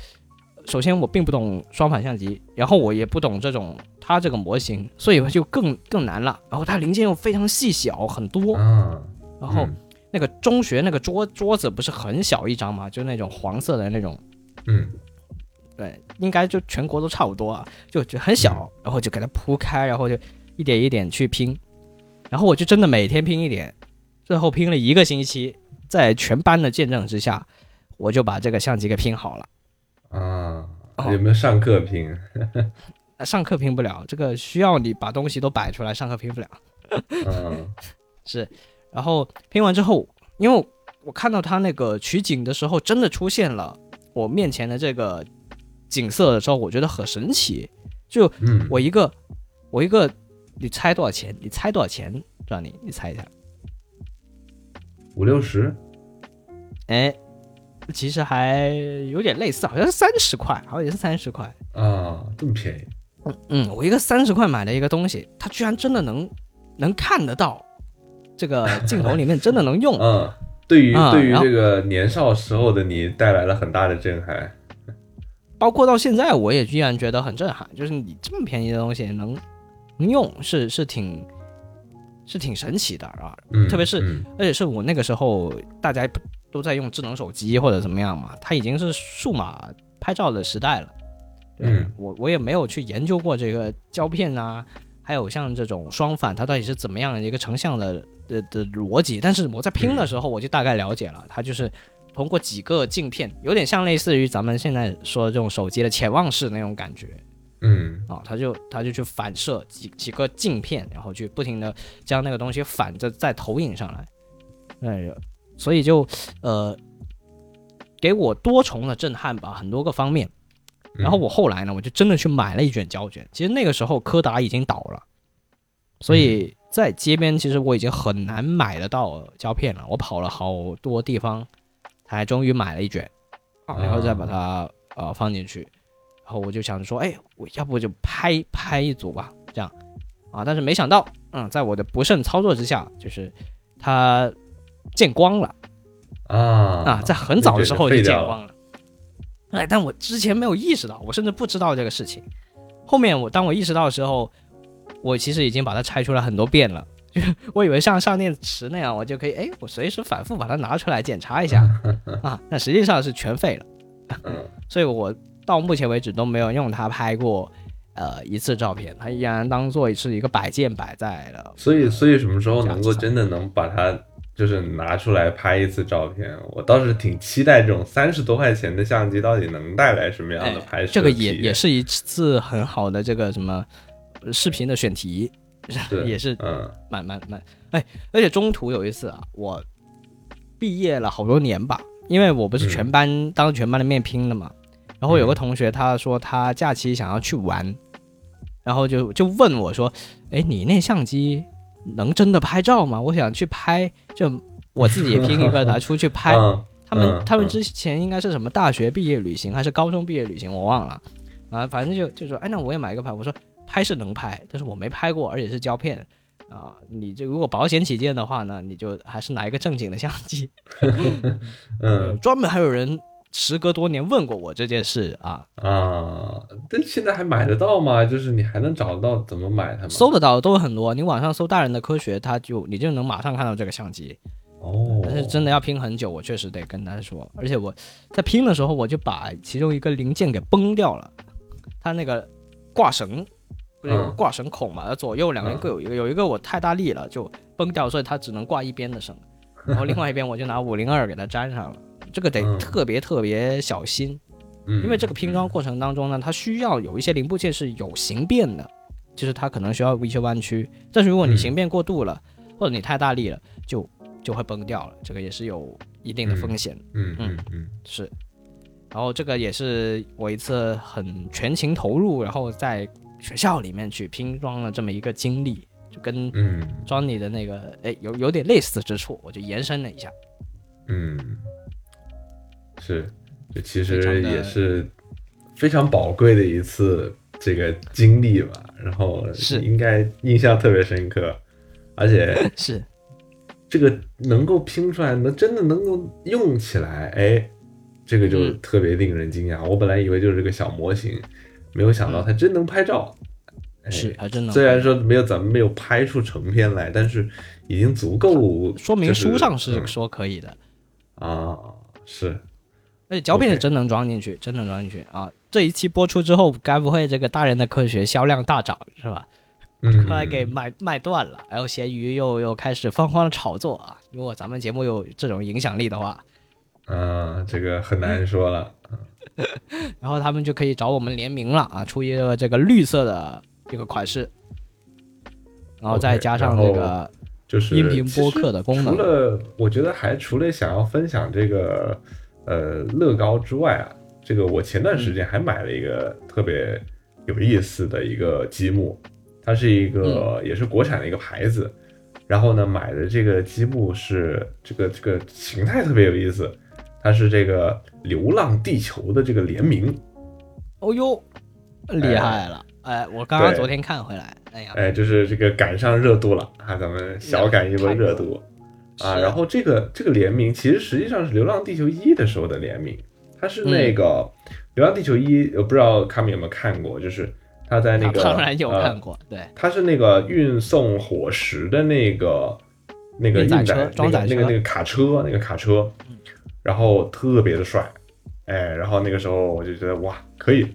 首先我并不懂双反相机，然后我也不懂这种它这个模型，所以就更更难了。然后它零件又非常细小，很多。啊，然后嗯那个中学那个桌桌子不是很小一张嘛，就那种黄色的那种，嗯对，应该就全国都差不多啊，就就很小，然后就给它铺开，然后就一点一点去拼，然后我就真的每天拼一点，最后拼了一个星期，在全班的见证之下，我就把这个相机给拼好了。啊，哦有没有上课拼？呃 上课拼不了，这个需要你把东西都摆出来，上课拼不了。嗯 是，然后拼完之后，因为我看到他那个取景的时候，真的出现了我面前的这个景色的时候，我觉得很神奇。就嗯，我一个，我一个，你猜多少钱？你猜多少钱？让你你猜一下。五六十哎，其实还有点类似，好像是三十块，好像也是三十块。啊，这么便宜？嗯，我一个三十块买的一个东西，它居然真的能能看得到，这个镜头里面真的能用。嗯，对于对于这个年少时候的你带来了很大的震撼。包括到现在，我也依然觉得很震撼。就是你这么便宜的东西能能用，是是挺是挺神奇的啊。嗯，特别是嗯而且是我那个时候大家都在用智能手机或者怎么样嘛，它已经是数码拍照的时代了。对嗯我我也没有去研究过这个胶片啊，还有像这种双反，它到底是怎么样的一个成像的的的逻辑。但是我在拼的时候，我就大概了解了，它就是通过几个镜片，有点像类似于咱们现在说的这种手机的潜望式那种感觉。嗯啊，他就他就去反射几几个镜片，然后去不停的将那个东西反着再投影上来，哎，所以就呃给我多重的震撼吧，很多个方面。然后我后来呢，我就真的去买了一卷胶卷。其实那个时候柯达已经倒了，所以在街边其实我已经很难买得到胶片了。我跑了好多地方，才终于买了一卷啊，然后再把它呃放进去。然后我就想着说，哎，我要不就拍拍一组吧，这样啊。但是没想到，嗯，在我的不慎操作之下，就是它见光了。啊啊，在很早的时候就见光了。哎，但我之前没有意识到，我甚至不知道这个事情。后面我当我意识到的时候，我其实已经把它拆出来很多遍了。就我以为像上电池那样，我就可以，哎，我随时反复把它拿出来检查一下 啊。那实际上是全废了。嗯 所以我到目前为止都没有用它拍过呃一次照片，它依然当做是一个摆件摆在了。所以所以什么时候能够真的能把它就是拿出来拍一次照片？我倒是挺期待这种三十多块钱的相机到底能带来什么样的拍摄、哎这个也也是一次很好的这个什么呃视频的选题，也是嗯蛮蛮蛮哎，而且中途有一次啊，我毕业了好多年吧，因为我不是全班、当全班的面拼的嘛，然后有个同学他说他假期想要去玩，然后就就问我说，哎，你那相机能真的拍照吗？我想去拍，就我自己也拼一个拿出去拍。嗯他们他们之前应该是什么大学毕业旅行还是高中毕业旅行，我忘了啊，反正就就说，哎，那我也买一个拍。我说拍是能拍，但是我没拍过，而且是胶片啊。你这如果保险起见的话呢，你就还是拿一个正经的相机。嗯专门还有人时隔多年问过我这件事啊，啊，但现在还买得到吗？就是你还能找得到怎么买它吗？搜得到的都很多，你网上搜大人的科学，它就你就能马上看到这个相机。哦，但是真的要拼很久，我确实得跟他说。而且我在拼的时候，我就把其中一个零件给崩掉了，它那个挂绳不是有个嗯挂绳孔嘛，它左右两边各有一个，有一个我太大力了就崩掉，所以它只能挂一边的绳，然后另外一边我就拿五零二给它粘上了。这个得嗯。特别特别小心，嗯，因为这个拼装过程当中呢，它需要有一些零部件是有形变的，就是它可能需要一些弯曲。但是如果你嗯形变过度了，或者你太大力了，就就会崩掉了，这个也是有一定的风险。嗯嗯嗯是，然后这个也是我一次很全情投入，然后在学校里面去拼装了这么一个经历，就跟嗯。Johnny 的那个哎有有点类似之处，我就延伸了一下。嗯，是，这其实也是非常宝贵的一次这个经历吧，然后是应该印象特别深刻，而且 是，这个能够拼出来，能真的能够用起来，哎，这个就嗯特别令人惊讶。我本来以为就是个小模型，没有想到它真能拍照。哎是，还真的。虽然说没有咱们没有拍出成片来，但是已经足够说明书上是嗯说可以的，啊，是而且胶片是真能装进去，真能装进去啊！这一期播出之后，该不会这个大人的科学销量大涨是吧？嗯，后来给卖卖断了，然后咸鱼又又开始疯狂的炒作啊！如果咱们节目有这种影响力的话，啊，这个很难说了。然后他们就可以找我们联名了啊，出一个这个绿色的这个款式，然后再加上这个就是音频播客的功能除了我觉得还除了想要分享这个呃乐高之外啊，这个我前段时间还买了一个特别有意思的一个积木，它是一个、也是国产的一个牌子，然后呢买的这个积木是这个这个形态特别有意思，它是这个《流浪地球》的这个联名，哦哟，厉害了！哎，我刚刚昨天看回来，哎呀，哎，就是这个赶上热度了啊，咱们小赶一波热度啊。然后这个这个联名其实实际上是《流浪地球一》的时候的联名，它是那个《流浪地球一》，我不知道卡米有没有看过，就是他在那个当然有呃看过，对，他是那个运送火石的那个那个运运载装载那个那个那个卡车那个卡车，然后特别的帅，哎，然后那个时候我就觉得哇，可以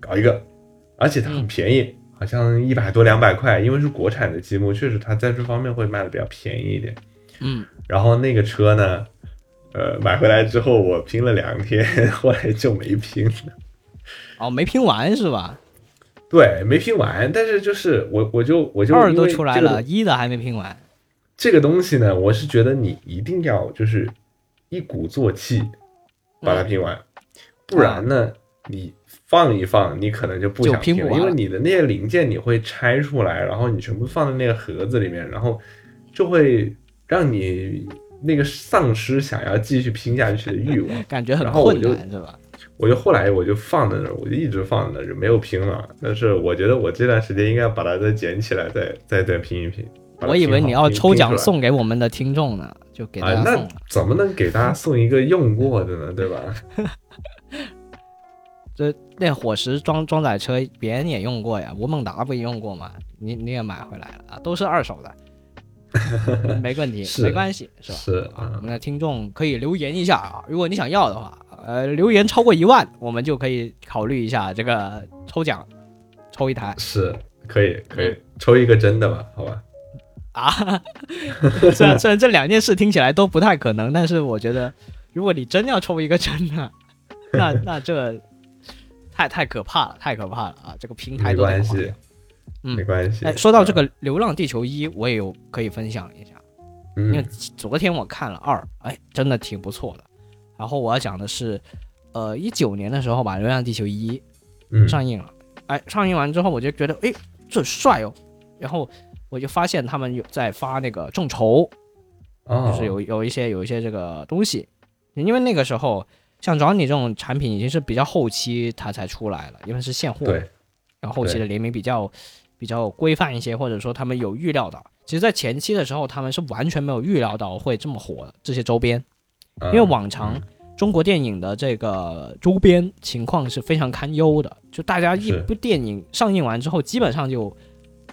搞一个，而且它很便宜，好像一百多两百块，因为是国产的积木，确实它在这方面会卖的比较便宜一点。嗯，然后那个车呢，呃，买回来之后我拼了两天，后来就没拼了。哦，没拼完是吧？对，没拼完，但是就是我我就我就二都出来了，一的还没拼完。这个东西呢，我是觉得你一定要就是一鼓作气把它拼完，不然呢，你放一放，你可能就不想拼了因为你的那些零件你会拆出来，然后你全部放在那个盒子里面，然后就会让你那个丧失想要继续拼下去的欲望。感觉很困难是吧？我就后来我就放在那儿，我就一直放在那儿，就没有拼了。但是我觉得我这段时间应该把它再捡起来，再再再拼一拼。我以为你要抽奖送给我们的听众呢，就给大啊，那家送了。怎么能给大家送一个用过的呢？对吧？这那伙食装装载车，别人也用过呀，吴孟达不也用过吗？你你也买回来了啊，都是二手的，没问题，是没关系，是吧？是啊，我啊，们的听众可以留言一下啊，如果你想要的话，呃，留言超过一万，我们就可以考虑一下这个抽奖，抽一台是可以可以嗯抽一个真的吧？好吧，啊。虽然虽然这两件事听起来都不太可能，但是我觉得，如果你真要抽一个真的，那 那这太太可怕了，太可怕了啊！这个平台没都得关系。嗯没关系。哎，说到这啊，个《流浪地球一》，我也有可以分享一下。因为嗯昨天我看了二，哎，真的挺不错的。然后我要讲的是，呃，一九年的时候吧，《流浪地球一》嗯，上映了。哎，上映完之后我就觉得，哎，这帅哦。然后我就发现他们有在发那个众筹，哦，就是有有一些有一些这个东西，因为那个时候像 Johnny 这种产品已经是比较后期它才出来了，因为是现货，对，然后后期的联名比较比较规范一些，或者说他们有预料到。其实，在前期的时候，他们是完全没有预料到会这么火的这些周边，因因为往常嗯中国电影的这个周边情况是非常堪忧的，就大家一部电影上映完之后，基本上就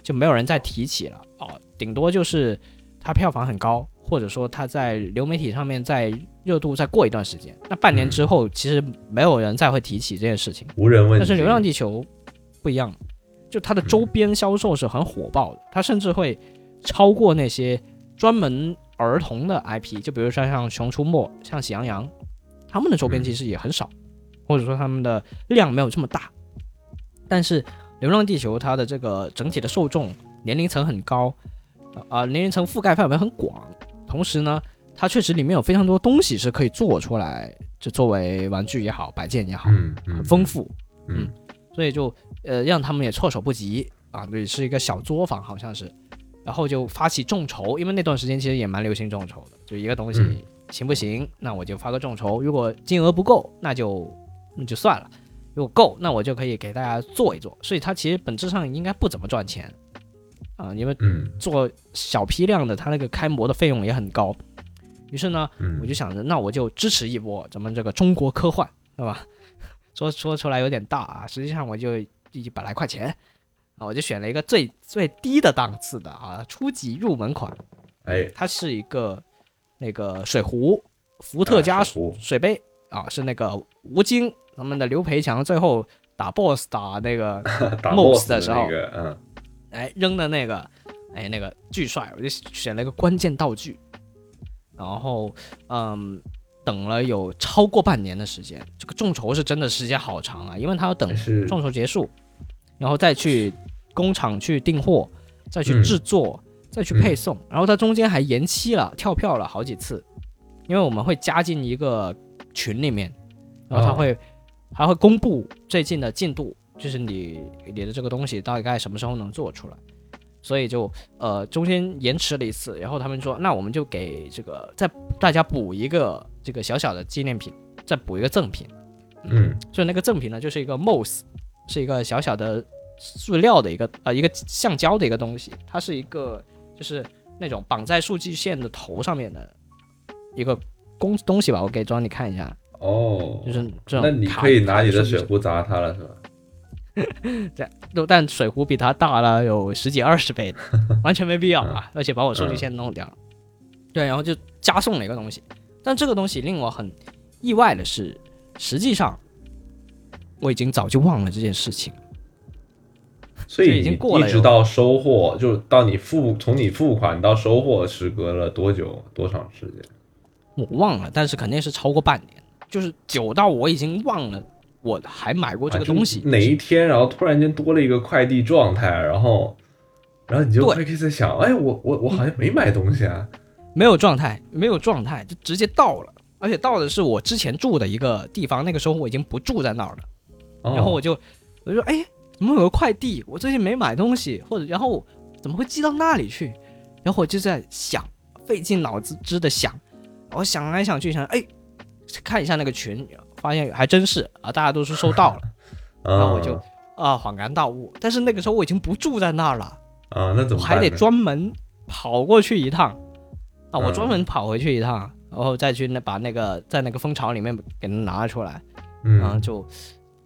就没有人再提起了哦，顶多就是它票房很高，或者说它在流媒体上面在热度再过一段时间，那半年之后，其实没有人再会提起这件事情。无人问津。但是《流浪地球》不一样，就它的周边销售是很火爆的，它甚至会超过那些专门儿童的 IP，就比如说像《熊出没》、像《喜羊羊》，他们的周边其实也很少，或者说他们的量没有这么大。但是《流浪地球》它的这个整体的受众年龄层很高，啊、年龄层覆盖范围很广，同时呢，它确实里面有非常多东西是可以做出来，就作为玩具也好，摆件也好，很丰富。嗯所以就呃让他们也措手不及啊，对，是一个小作坊好像是，然后就发起众筹，因为那段时间其实也蛮流行众筹的，就一个东西嗯行不行，那我就发个众筹，如果金额不够，那就那就算了，如果够，那我就可以给大家做一做，所以它其实本质上应该不怎么赚钱啊，因为嗯做小批量的，它那个开模的费用也很高，于是呢，嗯，我就想着，那我就支持一波咱们这个中国科幻，对吧？说说出来有点大啊，实际上我就一百来块钱啊，我就选了一个最最低的档次的啊，初级入门款，哎，它是一个那个水壶，伏特加啊水杯啊，是那个吴京他们的刘培强最后打 BOSS 打那个 boss 的时候那个，嗯哎扔的那个，哎那个巨帅，我就选了一个关键道具，然后嗯，等了有超过半年的时间，这个众筹是真的时间好长啊，因为他要等众筹结束，然后再去工厂去订货，再去嗯。制作，再去配送，然后它中间还延期了，跳票了好几次，因为我们会加进一个群里面，然后他哦会、还会公布最近的进度，就是你你的这个东西大概什么时候能做出来。所以就呃中间延迟了一次，然后他们说那我们就给这个再大家补一个这个小小的纪念品，再补一个赠品。嗯所以那个赠品呢就是一个 MOS，是一个小小的塑料的一个呃一个橡胶的一个东西，它是一个就是那种绑在数据线的头上面的一个工东西吧，我给庄你看一下，哦，就是这种。那你可以拿你的水壶砸它了，是吧？都但水壶比它大了有十几二十倍，完全没必要啊！而且把我数据线弄掉了。对，然后就加送了一个东西，但这个东西令我很意外的是，实际上我已经早就忘了这件事情。所以已经过了一直到收货，就到你付从你付款到收货，时隔了多久多长时间？我忘了，但是肯定是超过半年，就是久到我已经忘了我还买过这个东西。哪一天，然后突然间多了一个快递状态，然后，然后你就会开始想，哎，我我我好像没买东西啊，没有状态，没有状态，就直接到了，而且到的是我之前住的一个地方，那个时候我已经不住在那儿了，哦。然后我就我就说，哎，怎么有个快递？我最近没买东西，或者然后怎么会寄到那里去？然后我就在想，费尽脑子汁的想，我想来想去想，哎，看一下那个群，发现还真是啊，大家都是收到了，然后我就啊恍然大悟。但是那个时候我已经不住在那儿了，啊，那怎么还得专门跑过去一趟啊，我嗯。专门跑回去一趟，然后再去那把那个在那个蜂巢里面给它拿出来，嗯。然后嗯，就，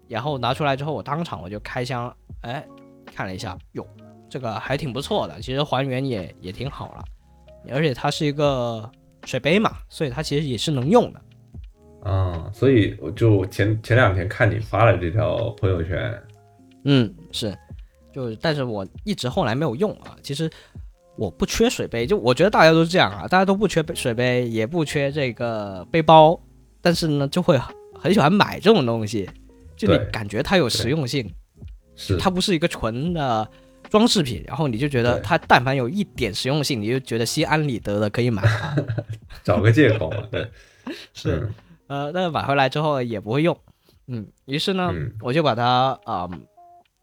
然后拿出来之后，我当场我就开箱，哎，看了一下，哟，这个还挺不错的，其实还原也也挺好了，而且它是一个水杯嘛，所以它其实也是能用的。啊，所以我就前前两天看你发了这条朋友圈，嗯，是，就但是我一直后来没有用啊。其实我不缺水杯，就我觉得大家都是这样啊，大家都不缺水杯，也不缺这个背包，但是呢，就会很很喜欢买这种东西，就你感觉它有实用性，是。它不是一个纯的装饰品，然后你就觉得它但凡有一点实用性，你就觉得心安理得的可以买它。找个借口嘛，对，是嗯。呃，但是买回来之后也不会用，嗯，于是呢，嗯。我就把它啊、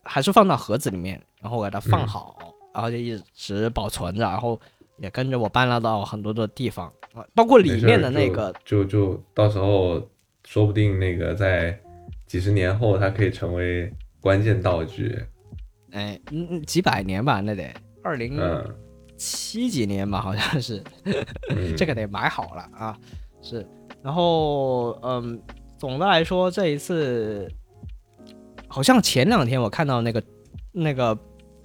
还是放到盒子里面，然后给它放嗯。好，然后就一直保存着，然后也跟着我搬了到很多的地方啊，包括里面的那个，就就就到时候说不定那个在几十年后，它可以成为关键道具，哎，嗯嗯，几百年吧，那得二零嗯七几年吧，好像是，嗯，这个得买好了啊，是，然后嗯，总的来说这一次，好像前两天我看到那个那个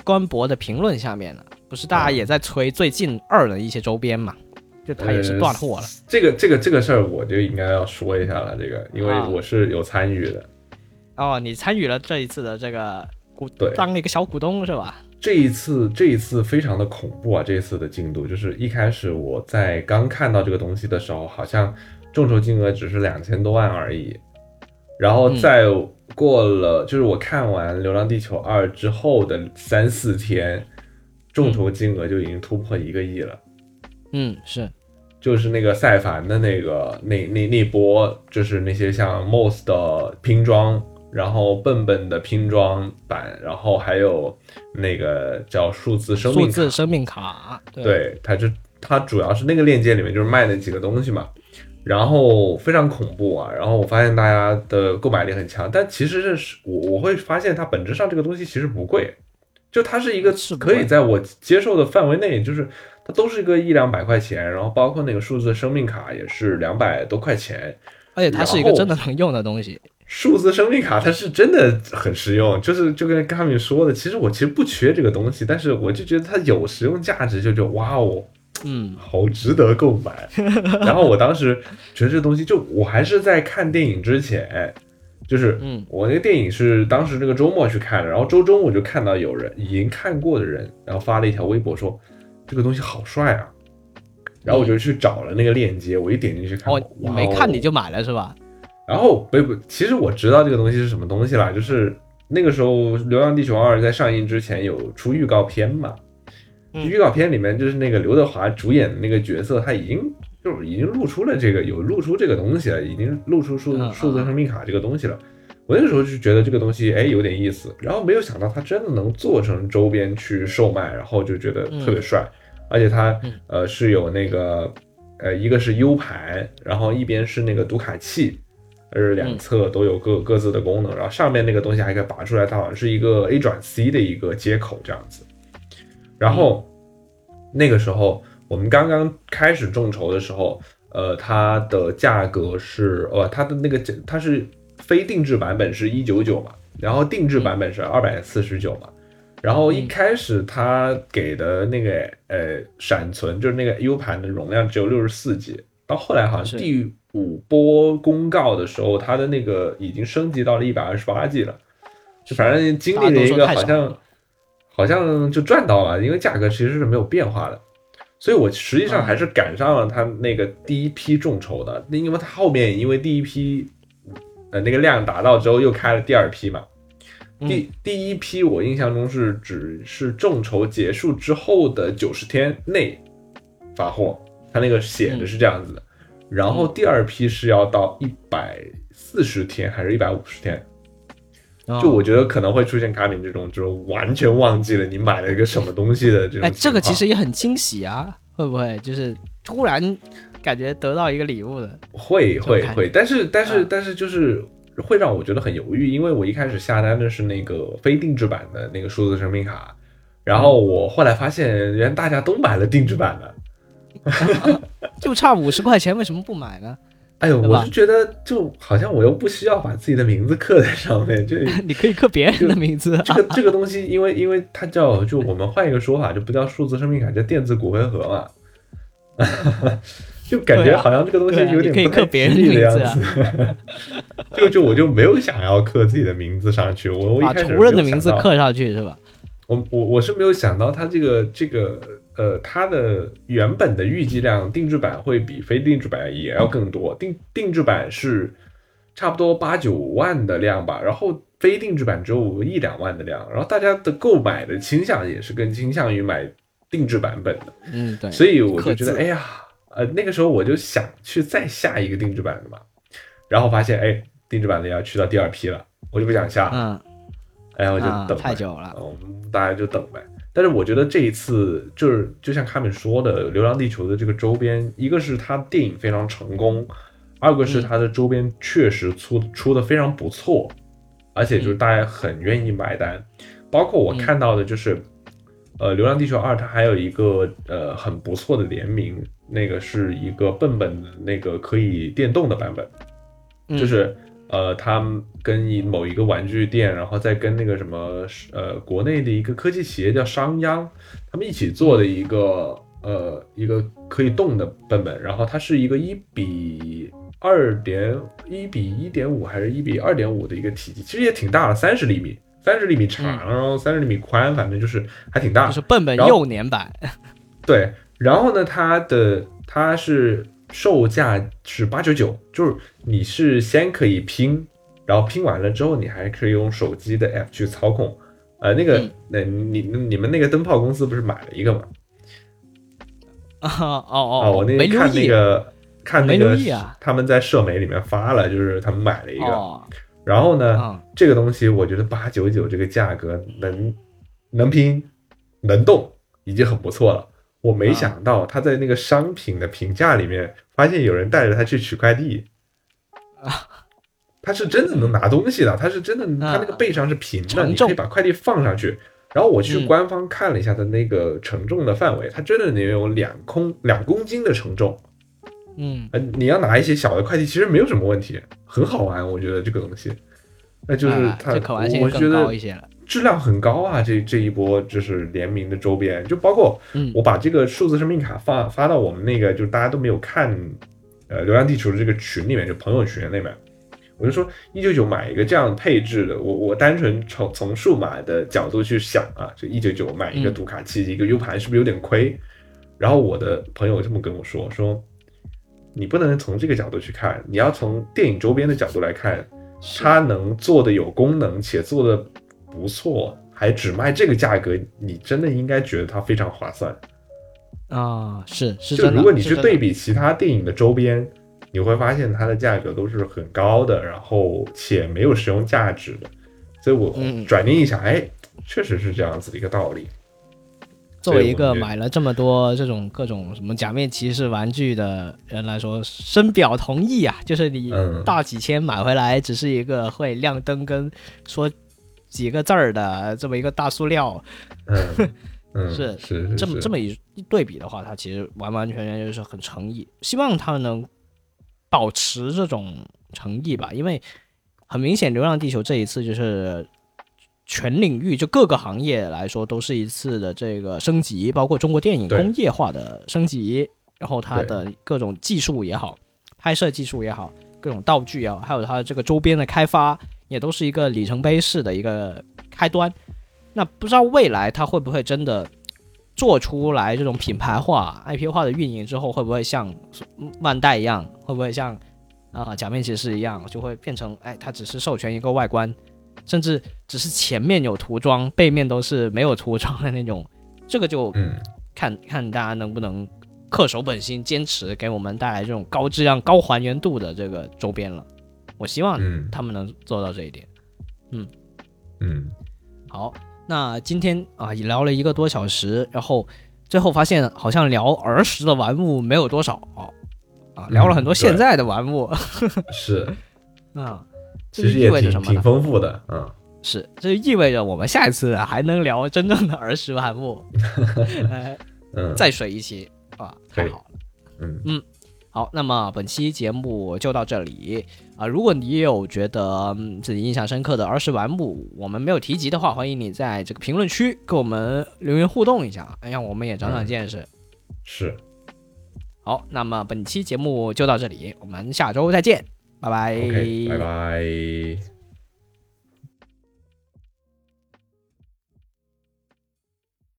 官博的评论下面呢，不是大家也在催最近二的一些周边嘛，就他也是断货了，这个这个这个事儿，我就应该要说一下了。这个，因为啊我是有参与的。哦，你参与了这一次的这个股对，当了一个小股东是吧？这一次这一次非常的恐怖啊！这一次的进度就是一开始我在刚看到这个东西的时候，好像众筹金额只是两千多万而已，然后嗯。再过了，就是我看完《流浪地球二》之后的三四天，众筹金额就已经突破一个亿了。嗯，是，就是那个赛凡的那个那那那波，就是那些像 Moss 的拼装，然后笨笨的拼装版，然后还有那个叫数字生命卡，字生命卡，对，对，它就它主要是那个链接里面就是卖那几个东西嘛，然后非常恐怖啊，然后我发现大家的购买力很强，但其实这是我我会发现它本质上这个东西其实不贵，就它是一个是可以在我接受的范围内，就是它都是一个一两百块钱，然后包括那个数字生命卡也是两百多块钱，而且它是一个真的能用的东西，数字生命卡它是真的很实用，就是就跟刚米说的，其实我其实不缺这个东西，但是我就觉得它有实用价值，就觉得哇哦。嗯。好值得购买。然后我当时觉得这东西，就我还是在看电影之前，就是嗯。我那个电影是当时那个周末去看的，然后周中我就看到有人已经看过的人，然后发了一条微博说这个东西好帅啊，然后我就去找了那个链接，我一点进去看，哦，你没看你就买了是吧？然后不不，其实我知道这个东西是什么东西啦，就是那个时候《流浪地球二》在上映之前有出预告片嘛，嗯预告片里面就是那个刘德华主演的那个角色，他已经就是已经露出了这个有露出这个东西了，已经露出数嗯数字生命卡这个东西了。我那个时候就觉得这个东西哎有点意思，然后没有想到它真的能做成周边去售卖，然后就觉得特别帅，而且它嗯。呃是有那个呃一个是 U 盘，然后一边是那个读卡器，而两侧都有各各自的功能，然后上面那个东西还可以拔出来，它好像是一个 A 转 C 的一个接口这样子。然后那个时候我们刚刚开始众筹的时候，呃，它的价格是呃，它的那个它是非定制版本是一九九嘛，然后定制版本是二百四十九嘛。然后一开始它给的那个呃闪存就是那个 U 盘的容量只有六十四 G，到后来好像第五波公告的时候，它的那个已经升级到了一百二十八 G 了，就反正经历了一个好像好像就赚到了，因为价格其实是没有变化的，所以我实际上还是赶上了它那个第一批众筹的，因为它后面因为第一批呃那个量达到之后又开了第二批嘛。第第一批我印象中是只是众筹结束之后的九十天内发货，他那个写的是这样子的。然后第二批是要到一百四十天还是一百五十天？就我觉得可能会出现卡米这种，就是完全忘记了你买了一个什么东西的这种。哎，这个其实也很惊喜啊，会不会就是突然感觉得到一个礼物的？会会会，但是但是但是就是。会让我觉得很犹豫，因为我一开始下单的是那个非定制版的那个数字生命卡，然后我后来发现，原来大家都买了定制版的，就差五十块钱，为什么不买呢？哎呦，我是觉得就好像我又不需要把自己的名字刻在上面，就 你可以刻别人的名字。这个这个东西，因为因为它叫就我们换一个说法，就不叫数字生命卡，叫电子骨灰盒嘛。就感觉好像这个东西有点不太吉利的样子，就 就我就没有想要刻自己的名字上去。我我一开始把人的名字刻上去是吧？我我我是没有想到它这个这个呃，它的原本的预计量定制版会比非定制版也要更多。定定制版是差不多八九万的量吧，然后非定制版只有一两万的量，然后大家的购买的倾向也是更倾向于买定制版本的。嗯，对。所以我就觉得，哎呀。呃，那个时候我就想去再下一个定制版的嘛，然后发现哎，定制版的要去到第二批了，我就不想下，嗯，哎，我就等太久了，嗯，大家就等呗。但是我觉得这一次就是就像卡米说的，《流浪地球》的这个周边，一个是它电影非常成功，二个是它的周边确实出出的非常不错，而且就是大家很愿意买单，包括我看到的就是。呃，《流浪地球二》它还有一个呃很不错的联名，那个是一个笨笨的那个可以电动的版本，就是呃，他跟某一个玩具店，然后再跟那个什么呃国内的一个科技企业叫商鞅，他们一起做的一个呃一个可以动的笨笨，然后它是一个一比二点一比一点五还是一比二点五的一个体积，其实也挺大了，三十厘米。三十厘米长，然后三十厘米宽，反正就是还挺大。就是笨笨幼年版。对，然后呢，它的它是售价是八九九，就是你是先可以拼，然后拼完了之后，你还可以用手机的 app 去操控。呃，那个，那你你们那个灯泡公司不是买了一个吗？啊哦哦，我那天看那个看那个他们在社媒里面发了，就是他们买了一个。然后呢，这个东西我觉得八九九这个价格能能拼能动已经很不错了。我没想到他在那个商品的评价里面发现有人带着他去取快递啊，他是真的能拿东西的，他是真的，他那个背上是平的，你可以把快递放上去。然后我去官方看了一下他那个承重的范围，他真的能有两空两公斤的承重。嗯，你要拿一些小的快递，其实没有什么问题，很好玩，我觉得这个东西，那就是它，我觉得质量很高啊。这这一波就是联名的周边，就包括我把这个数字生命卡发发到我们那个，就是大家都没有看，呃，流浪地球的这个群里面，就朋友群里面，我就说一九九买一个这样配置的，我我单纯从从数码的角度去想啊，就一九九买一个读卡器一个 U 盘是不是有点亏？然后我的朋友这么跟我说说。你不能从这个角度去看，你要从电影周边的角度来看，它能做的有功能且做的不错，还只卖这个价格，你真的应该觉得它非常划算啊！是是，就如果你去对比其他电影的周边，你会发现它的价格都是很高的，然后且没有实用价值的。所以我转念一想，哎，确实是这样子的一个道理。作为一个买了这么多这种各种什么假面骑士玩具的人来说，深表同意啊！就是你嗯大几千买回来，只是一个会亮灯跟说几个字儿的这么一个大塑料，嗯嗯是是这么这么一一对比的话，它其实完完全全就是很诚意。希望它能保持这种诚意吧，因为很明显，《流浪地球》这一次就是全领域就各个行业来说都是一次的这个升级，包括中国电影工业化的升级，然后它的各种技术也好，拍摄技术也好，各种道具也好，还有它的这个周边的开发，也都是一个里程碑式的一个开端。那不知道未来它会不会真的做出来这种品牌化、IP 化的运营之后，会不会像万代一样，会不会像啊、假面骑士一样，就会变成哎，它只是授权一个外观，甚至只是前面有涂装，背面都是没有涂装的那种，这个就嗯看看大家能不能恪守本心，坚持给我们带来这种高质量、高还原度的这个周边了。我希望嗯。他们能做到这一点。嗯。嗯。好，那今天啊也聊了一个多小时，然后最后发现好像聊儿时的玩物没有多少啊，聊了很多现在的玩物、是，啊，这意实也挺味着什么呢？挺丰富的嗯。是，这就意味着我们下一次还能聊真正的儿时玩物，呃，嗯。再水一期啊，太好了。嗯好，那么本期节目就到这里啊、如果你也有觉得、嗯自己印象深刻的儿时玩物，我们没有提及的话，欢迎你在这个评论区跟我们留言互动一下，让我们也长长见识。是好，那么本期节目就到这里，我们下周再见，拜拜。拜拜。